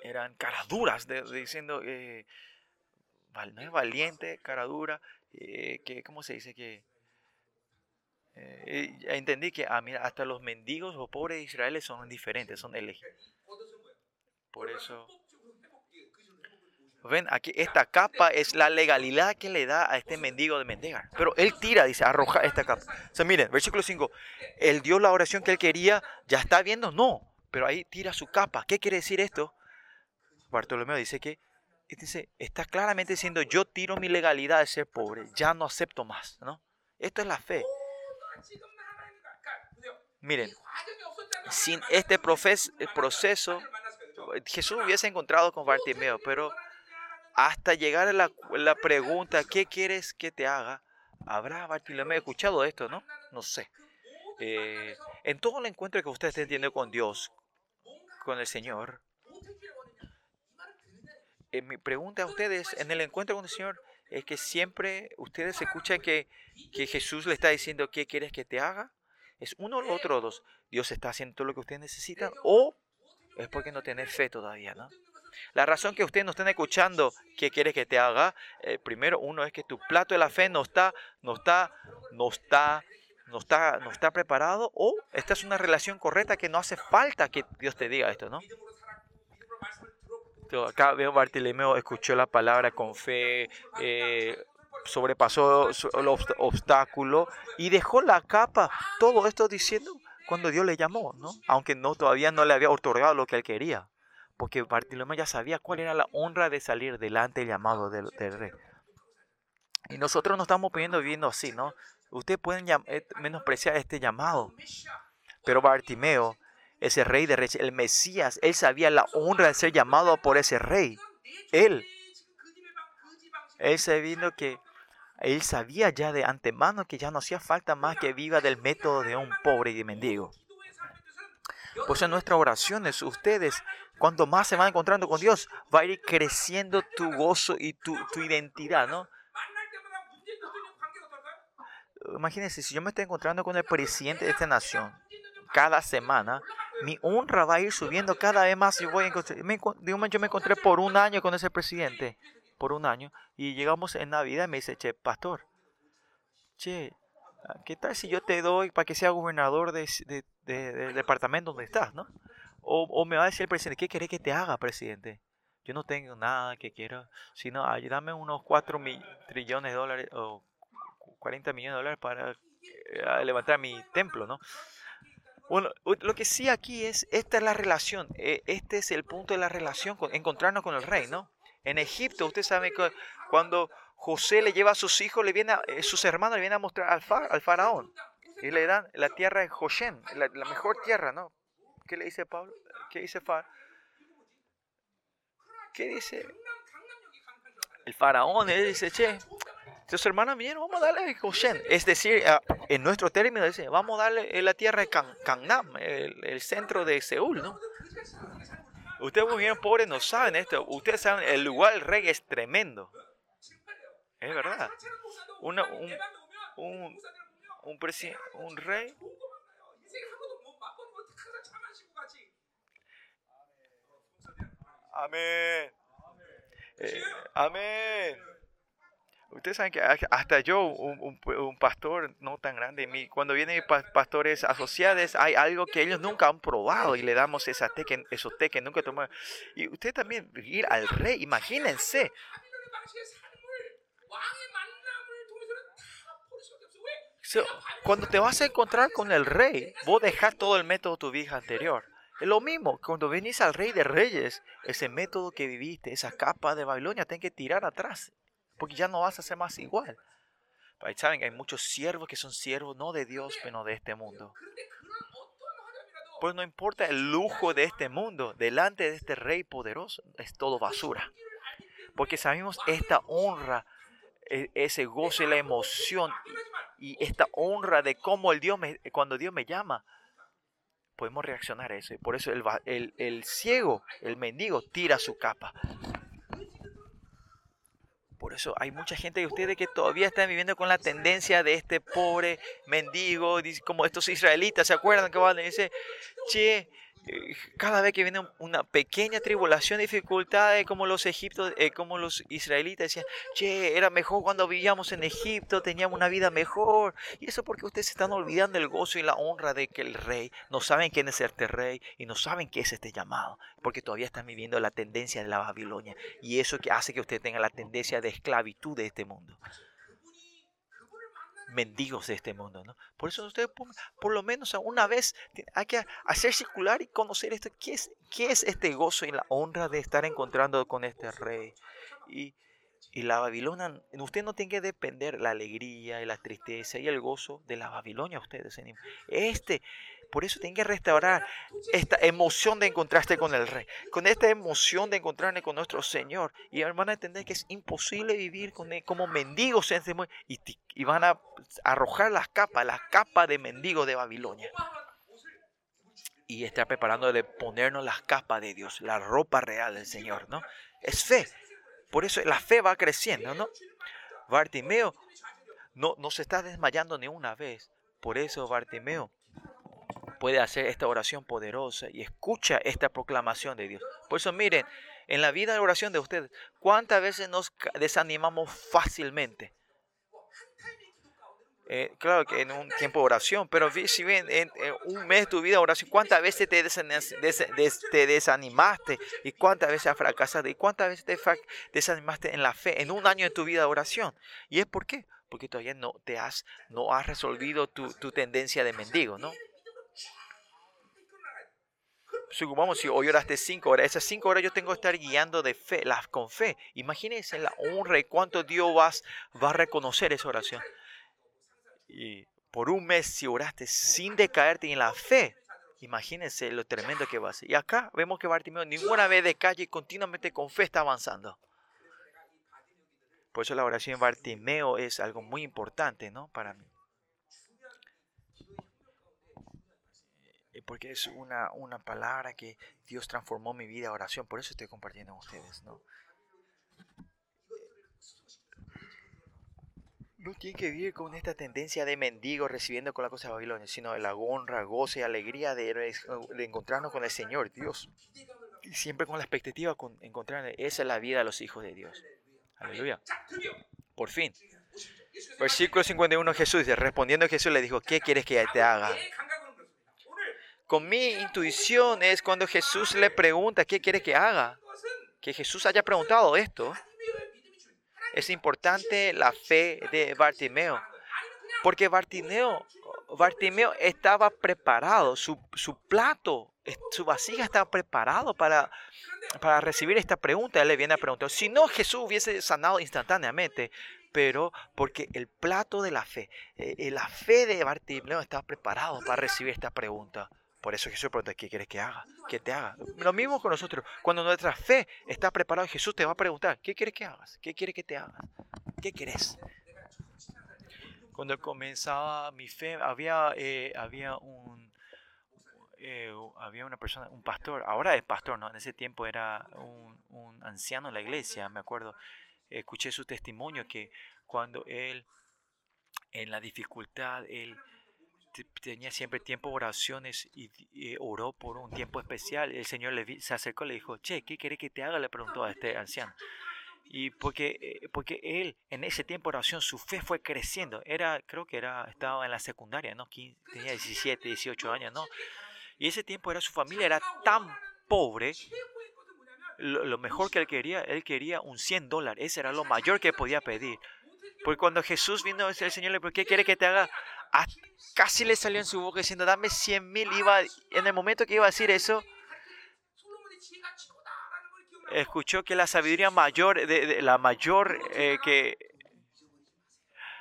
eran caraduras, de, diciendo, no es valiente, caradura, que, ¿cómo se dice? que Entendí que, ah, hasta los mendigos o pobres de Israel son diferentes, son elegidos. Por eso Ven, aquí esta capa es la legalidad que le da a este mendigo de mendigar. Pero él tira, dice, arroja esta capa. O sea, miren, versículo 5. Él dio la oración que él quería, ya está viendo, no. Pero ahí tira su capa. ¿Qué quiere decir esto? Bartolomeo dice que dice, está claramente diciendo, yo tiro mi legalidad de ser pobre, ya no acepto más. ¿no? Esto es la fe. Miren, sin este proceso, Jesús hubiese encontrado con Bartimeo, pero hasta llegar a la, la, pregunta, ¿qué quieres que te haga? ¿Habrá Bartolomé escuchado esto, no? No sé. Eh, en todo el encuentro que usted esté con Dios, con el Señor, eh, mi pregunta a ustedes en el encuentro con el Señor es que siempre ustedes escuchan que, que Jesús le está diciendo, ¿qué quieres que te haga? ¿Es uno o otro dos? ¿Dios está haciendo todo lo que ustedes necesitan? ¿O es porque no tiene fe todavía, no? La razón que ustedes no estén escuchando qué quiere que te haga, eh, primero uno es que tu plato de la fe no está, no está, no está, no está, no está preparado o esta es una relación correcta que no hace falta que Dios te diga esto, ¿no? Acá veo Bartilemeo escuchó la palabra con fe, eh, sobrepasó el obstáculo y dejó la capa. Todo esto diciendo cuando Dios le llamó, ¿no? Aunque no todavía no le había otorgado lo que él quería porque Bartolomé ya sabía cuál era la honra de salir delante del llamado del, rey. Y nosotros no estamos pidiendo viviendo así, ¿no? Ustedes pueden eh, menospreciar este llamado, pero Bartimeo, ese rey de reyes, el Mesías, él sabía la honra de ser llamado por ese rey. Él, él sabiendo que él sabía ya de antemano que ya no hacía falta más que viva del método de un pobre y de mendigo. Por eso en nuestras oraciones, ustedes cuanto más se van encontrando con Dios, va a ir creciendo tu gozo y tu, identidad, ¿no? Imagínense, si yo me estoy encontrando con el presidente de esta nación cada semana, mi honra va a ir subiendo cada vez más. Yo, voy a encontrar, me, yo me encontré por un año con ese presidente, por un año, y llegamos en Navidad y me dice, che, pastor, che, ¿qué tal si yo te doy para que sea gobernador de, del departamento donde estás, no? O, me va a decir el presidente, ¿qué quiere que te haga, presidente? Yo no tengo nada que quiera, sino ayúdame unos 4 mil, trillones de dólares o 40 millones de dólares para eh, levantar mi templo, ¿no? Bueno, lo que sí aquí es, esta es la relación, eh, este es el punto de la relación, con, encontrarnos con el rey, ¿no? En Egipto, usted sabe que cuando José le lleva a sus hijos, le viene eh, sus hermanos le vienen a mostrar al, al faraón. Y le dan la tierra de Josén, la, la mejor tierra, ¿no? ¿Qué le dice Pablo? ¿Qué dice Faraón? ¿Qué dice? El faraón, él dice, che, sus hermanos vinieron, vamos a darle Goshen. Es decir, en nuestro término, dice, vamos a darle la tierra de Gangnam, el, centro de Seúl, ¿no? Ustedes muy bien pobres no saben esto. Ustedes saben, el lugar del rey es tremendo. Es verdad. un, un, un, un rey Amén. Eh, amén. Ustedes saben que hasta yo, un, pastor no tan grande, cuando vienen pastores asociados, hay algo que ellos nunca han probado y le damos esa té que, esos té nunca tomaron. Y usted también, ir al rey, imagínense. cuando te vas a encontrar con el rey, vos dejas todo el método de tu vida anterior. Es lo mismo, cuando venís al rey de reyes, ese método que viviste, esa capa de Babilonia, ten que tirar atrás, porque ya no vas a ser más igual. Saben que hay muchos siervos que son siervos no de Dios, pero de este mundo. Pues no importa el lujo de este mundo, delante de este rey poderoso es todo basura. Porque sabemos esta honra, e, ese gozo y la emoción y esta honra de cómo el Dios me, cuando Dios me llama, podemos reaccionar a eso. Y por eso el, el, el ciego, el mendigo, tira su capa. Por eso hay mucha gente de ustedes que todavía están viviendo con la tendencia de este pobre mendigo, como estos israelitas, ¿se acuerdan que van decir, che, cada vez que viene una pequeña tribulación, dificultades, como los egiptos, eh, como los israelitas decían, che, era mejor cuando vivíamos en Egipto, teníamos una vida mejor. Y eso porque ustedes se están olvidando el gozo y la honra de que el rey, no saben quién es este rey y no saben qué es este llamado, porque todavía están viviendo la tendencia de la Babilonia. Y eso que hace que ustedes tengan la tendencia de esclavitud de este mundo mendigos de este mundo. ¿no? Por eso ustedes por, lo menos una vez hay que hacer circular y conocer esto. ¿Qué es, qué es este gozo y la honra de estar encontrando con este rey? Y, y la Babilonia, usted no tiene que depender la alegría y la tristeza y el gozo de la Babilonia ustedes. Este, por eso tienen que restaurar esta emoción de encontrarse con el Rey, con esta emoción de encontrarse con nuestro Señor. Y van a entender que es imposible vivir con como mendigos en este mundo. Y, y van a arrojar las capas, las capas de mendigos de Babilonia. Y estar preparando de ponernos las capas de Dios, la ropa real del Señor, ¿no? Es fe. Por eso la fe va creciendo, ¿no? Bartimeo no, no se está desmayando ni una vez. Por eso Bartimeo puede hacer esta oración poderosa y escucha esta proclamación de Dios. Por eso miren, en la vida de oración de ustedes, ¿cuántas veces nos desanimamos fácilmente? Eh, claro que en un tiempo de oración, pero si ven en, un mes de tu vida de oración, ¿cuántas veces te, te desanimaste? ¿Y cuántas veces has fracasado? ¿Y cuántas veces te desanimaste en la fe? En un año de tu vida de oración. ¿Y es por qué? Porque todavía no te has, no has resolvido tu, tu tendencia de mendigo, ¿no? Supongamos si hoy oraste cinco horas, esas cinco horas yo tengo que estar guiando de fe, las con fe. Imagínense la honra y cuánto Dios vas, va a reconocer esa oración. Y por un mes si oraste sin decaerte en la fe, imagínense lo tremendo que va a ser. Y acá vemos que Bartimeo ninguna vez decae y continuamente con fe está avanzando. Por eso la oración en Bartimeo es algo muy importante, ¿no? Para mí. Porque es una, una palabra que Dios transformó mi vida a oración. Por eso estoy compartiendo con ustedes, ¿no? No tiene que vivir con esta tendencia de mendigo recibiendo con la cosa de Babilonia, sino la honra, goce y alegría de, de encontrarnos con el Señor, Dios. Y siempre con la expectativa de encontrar. Esa es la vida de los hijos de Dios. Aleluya. Por fin. Versículo 51 Jesús dice, respondiendo Jesús le dijo, ¿qué quieres que te haga? Con mi intuición es cuando Jesús le pregunta qué quiere que haga. Que Jesús haya preguntado esto. Es importante la fe de Bartimeo. Porque Bartimeo, Bartimeo estaba preparado, su, su plato, su vasija estaba preparado para, para recibir esta pregunta. Él le viene a preguntar. Si no, Jesús hubiese sanado instantáneamente pero porque el plato de la fe, eh, la fe de Bartimeo estaba preparado para recibir esta pregunta. Por eso Jesús pregunta, ¿qué quieres que haga? ¿Qué te haga? Lo mismo con nosotros. Cuando nuestra fe está preparada, Jesús te va a preguntar, ¿qué quieres que hagas? ¿Qué quieres que te haga? ¿Qué quieres? Cuando comenzaba mi fe, había, eh, había un... Eh, había una persona, un pastor, ahora es pastor, ¿no? En ese tiempo era un, un anciano en la iglesia, me acuerdo. Escuché su testimonio que cuando él, en la dificultad, él tenía siempre tiempo de oraciones y, oró por un tiempo especial. El Señor le, se acercó y le dijo, che, ¿qué quiere que te haga? Le preguntó a este anciano. Y porque, eh, porque él en ese tiempo de oración su fe fue creciendo. Era, creo que era, estaba en la secundaria, ¿no? Tenía 17, 18 años, ¿no? Y ese tiempo era su familia era tan pobre. Lo, mejor que él quería, él quería un 100 dólares. Ese era lo mayor que podía pedir. Porque cuando Jesús vino, el Señor le dijo, ¿qué quiere que te haga? casi le salió en su boca diciendo, dame 100 mil. Iba, en el momento que iba a decir eso, escuchó que la sabiduría mayor, de, la mayor eh, que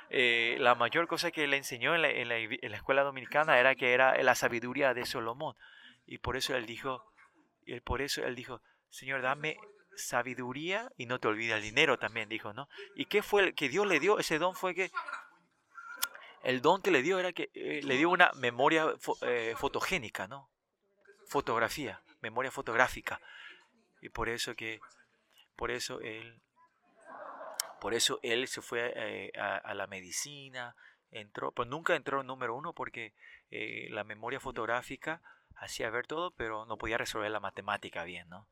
eh, la mayor cosa que le enseñó en la, en, la, escuela dominicana era que era la sabiduría de Solomón. Y por eso él dijo, y por eso él dijo, Señor, dame sabiduría y no te olvides el dinero también, dijo, ¿no? ¿Y qué fue el que Dios le dio? Ese don fue que el don que le dio era que eh, le dio una memoria eh, fotogénica, ¿no? Fotografía, memoria fotográfica. Y por eso que, por eso él, por eso él se fue eh, a, la medicina, entró, pues nunca entró en número uno porque la memoria fotográfica hacía ver todo, pero no podía resolver la matemática bien, ¿no?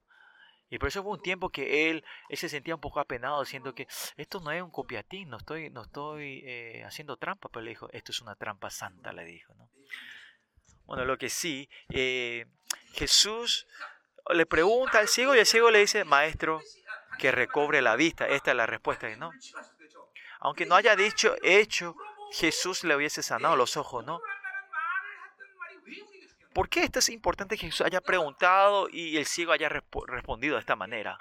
Y por eso hubo un tiempo que él, se sentía un poco apenado, diciendo que esto no es un copiatín, no estoy, no estoy eh, haciendo trampa, pero le dijo, esto es una trampa santa, le dijo. ¿no? Bueno, lo que sí, eh, Jesús le pregunta al ciego y el ciego le dice, maestro, que recobre la vista. Esta es la respuesta, ¿no? Aunque no haya dicho, hecho, Jesús le hubiese sanado los ojos, ¿no? ¿Por qué esto es importante que Jesús haya preguntado y el ciego haya respondido de esta manera?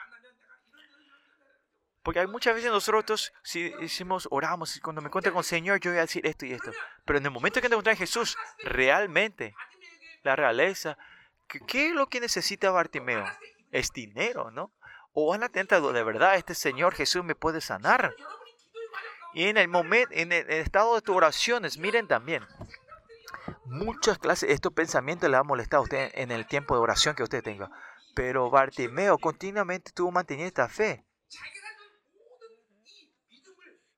Porque hay muchas veces nosotros, si decimos, oramos, y cuando me encuentro con el Señor, yo voy a decir esto y esto. Pero en el momento que te encuentras a Jesús, realmente, la realeza, ¿qué es lo que necesita Bartimeo? Es dinero, ¿no? O van a tener de verdad, este Señor Jesús me puede sanar. Y en el momento, en el estado de tus oraciones, miren también, muchas clases, estos pensamientos le han molestado a usted en el tiempo de oración que usted tenga. Pero Bartimeo continuamente tuvo manteniendo esta fe.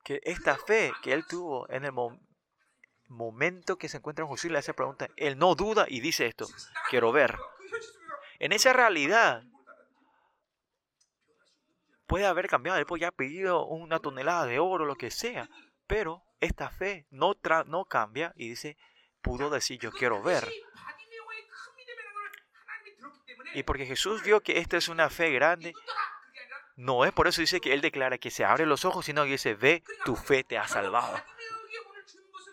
Que esta fe que él tuvo en el momento que se encuentra en Jesús le hace pregunta, él no duda y dice esto, quiero ver. En esa realidad puede haber cambiado, él puede ya pedido una tonelada de oro, lo que sea, pero esta fe no, no cambia y dice, pudo decir yo quiero ver. Y porque Jesús vio que esta es una fe grande, no es por eso dice que Él declara que se abre los ojos, sino que dice, ve, tu fe te ha salvado.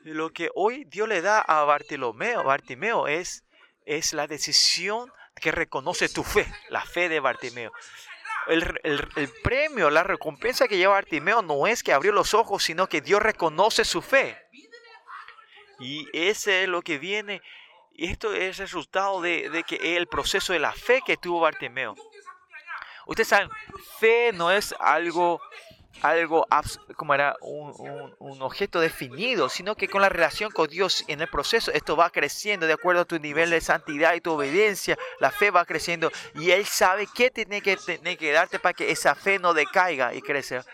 Lo que hoy Dios le da a Bartimeo, Bartimeo es, es la decisión que reconoce tu fe, la fe de Bartimeo. El, el, premio, la recompensa que lleva Bartimeo no es que abrió los ojos, sino que Dios reconoce su fe. Y ese es lo que viene. Y esto es el resultado de, de que el proceso de la fe que tuvo Bartimeo. Ustedes saben, fe no es algo, algo como era un, un, objeto definido, sino que con la relación con Dios en el proceso, esto va creciendo de acuerdo a tu nivel de santidad y tu obediencia. La fe va creciendo y Él sabe qué tiene que, tiene que darte para que esa fe no decaiga y crezca.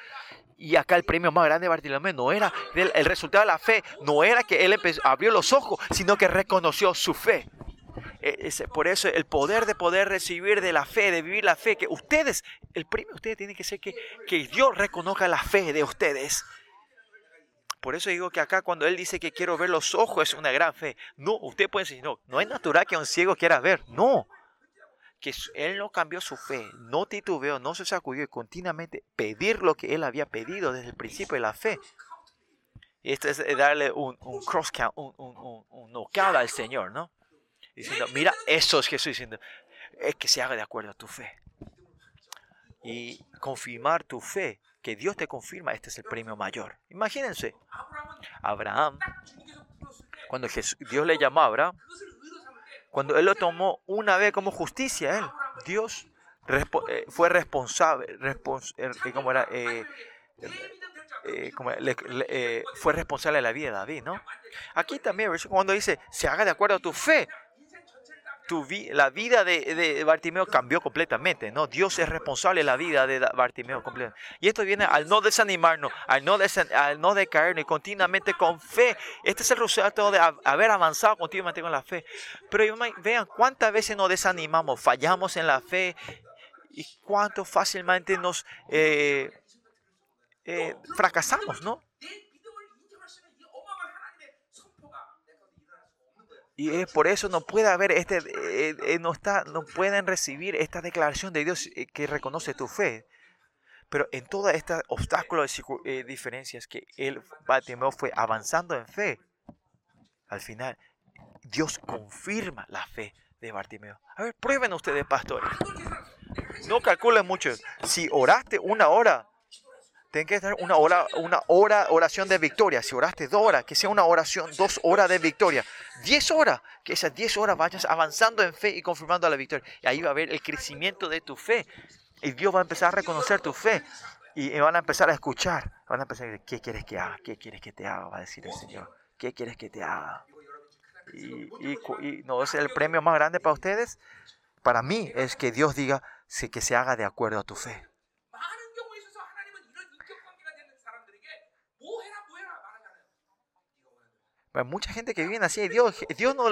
Y acá el premio más grande de Bartolomé no era el, resultado de la fe, no era que él abrió los ojos, sino que reconoció su fe. E, por eso el poder de poder recibir de la fe, de vivir la fe, que ustedes, el premio ustedes tiene que ser que, que Dios reconozca la fe de ustedes. Por eso digo que acá cuando él dice que quiero ver los ojos es una gran fe. No, usted puede decir, no, no es natural que un ciego quiera ver. No, que él no cambió su fe, no titubeó, no se sacudió y continuamente pedir lo que él había pedido desde el principio de la fe. Esto es darle un, cross count, un, un, un, al Señor, ¿no? Diciendo, mira, eso es Jesús diciendo, es que se haga de acuerdo a tu fe. Y confirmar tu fe, que Dios te confirma, este es el premio mayor. Imagínense, Abraham, cuando Dios le llamó a Abraham, cuando él lo tomó una vez como justicia, él, Dios eh, fue responsable, eh, como era, eh, fue responsable de la vida de David, ¿no? Aquí también, cuando dice, se haga de acuerdo a tu fe, la vida de, Bartimeo cambió completamente, ¿no? Dios es responsable de la vida de Bartimeo completamente. Y esto viene al no desanimarnos, al no, al no decaernos y continuamente con fe. Este es el resultado de haber avanzado continuamente con la fe. Pero vean cuántas veces nos desanimamos, fallamos en la fe y cuánto fácilmente nos eh, eh, fracasamos, ¿no? Y es por eso no puede haber este, eh, eh, no, está, no pueden recibir esta declaración de Dios eh, que reconoce tu fe. Pero en todas estas obstáculos y diferencias que Bartimeo, fue avanzando en fe, al final Dios confirma la fe de Bartimeo. A ver, prueben ustedes, pastores. No calculen mucho. Si oraste una hora, Tiene que estar una hora, una hora oración de victoria. Si oraste dos horas, que sea una oración, dos horas de victoria. Diez horas, que esas diez horas vayas avanzando en fe y confirmando la victoria. Y ahí va a haber el crecimiento de tu fe. Y Dios va a empezar a reconocer tu fe. Y van a empezar a escuchar. Van a empezar a decir, ¿qué quieres que haga? ¿Qué quieres que te haga? Va a decir el Señor. ¿Qué quieres que te haga? Y, y, no es el premio más grande para ustedes. Para mí es que Dios diga que se haga de acuerdo a tu fe. Hay mucha gente que vive así, Dios, Dios, no,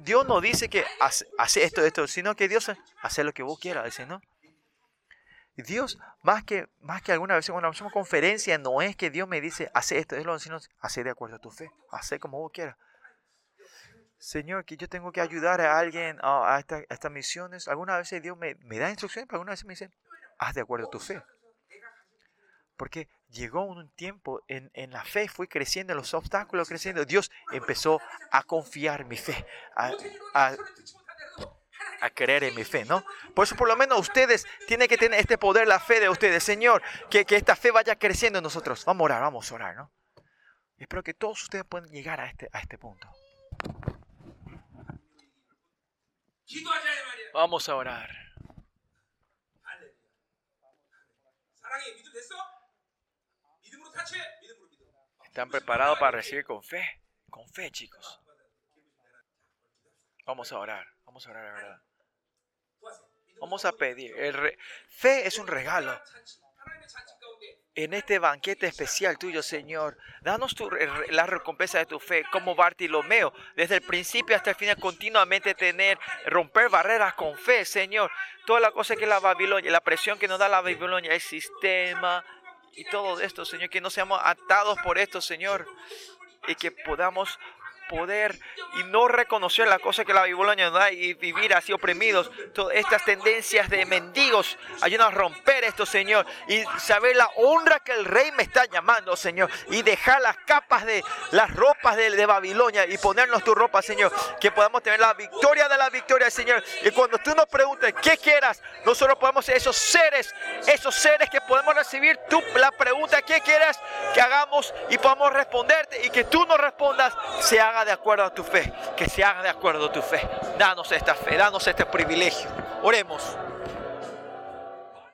Dios no dice que hace, esto, esto, sino que Dios hace lo que vos quieras, dice, ¿no? Dios, más que, más que alguna vez cuando hacemos conferencia, no es que Dios me dice, hace esto, es lo sino hace de acuerdo a tu fe, hace como vos quieras. Señor, que yo tengo que ayudar a alguien a, estas misiones. Algunas veces Dios me, me da instrucciones, pero algunas veces me dice, haz de acuerdo a tu fe. Porque llegó un tiempo en, en, la fe, fui creciendo, los obstáculos creciendo. Dios empezó a confiar mi fe, a, a, creer en mi fe, ¿no? Por eso por lo menos ustedes tienen que tener este poder, la fe de ustedes. Señor, que, que esta fe vaya creciendo en nosotros. Vamos a orar, vamos a orar, ¿no? Espero que todos ustedes puedan llegar a este, a este punto. Vamos a orar. ¿Están preparados para recibir con fe? Con fe, chicos. Vamos a orar. Vamos a orar, la verdad. Vamos a pedir. El fe es un regalo. En este banquete especial tuyo, Señor, danos tu, la recompensa de tu fe, como Bartilomeo, desde el principio hasta el final, continuamente tener, romper barreras con fe, Señor. Toda la cosa que la Babilonia, la presión que nos da la Babilonia, el sistema, y todo esto, Señor, que no seamos atados por esto, Señor, y que podamos poder y no reconocer la cosa que la Babilonia nos da y vivir así oprimidos. Todas estas tendencias de mendigos, ayúdanos a romper esto, Señor, y saber la honra que el rey me está llamando, Señor, y dejar las capas de las ropas de, de Babilonia y ponernos tu ropa, Señor, que podamos tener la victoria de la victoria, Señor. Y cuando tú nos preguntes qué quieras, nosotros podemos ser esos seres, esos seres que podemos recibir tú la pregunta qué quieras que hagamos y podamos responderte y que tú nos respondas, se de acuerdo a tu fe, que se haga de acuerdo a tu fe. Danos esta fe, danos este privilegio. Oremos.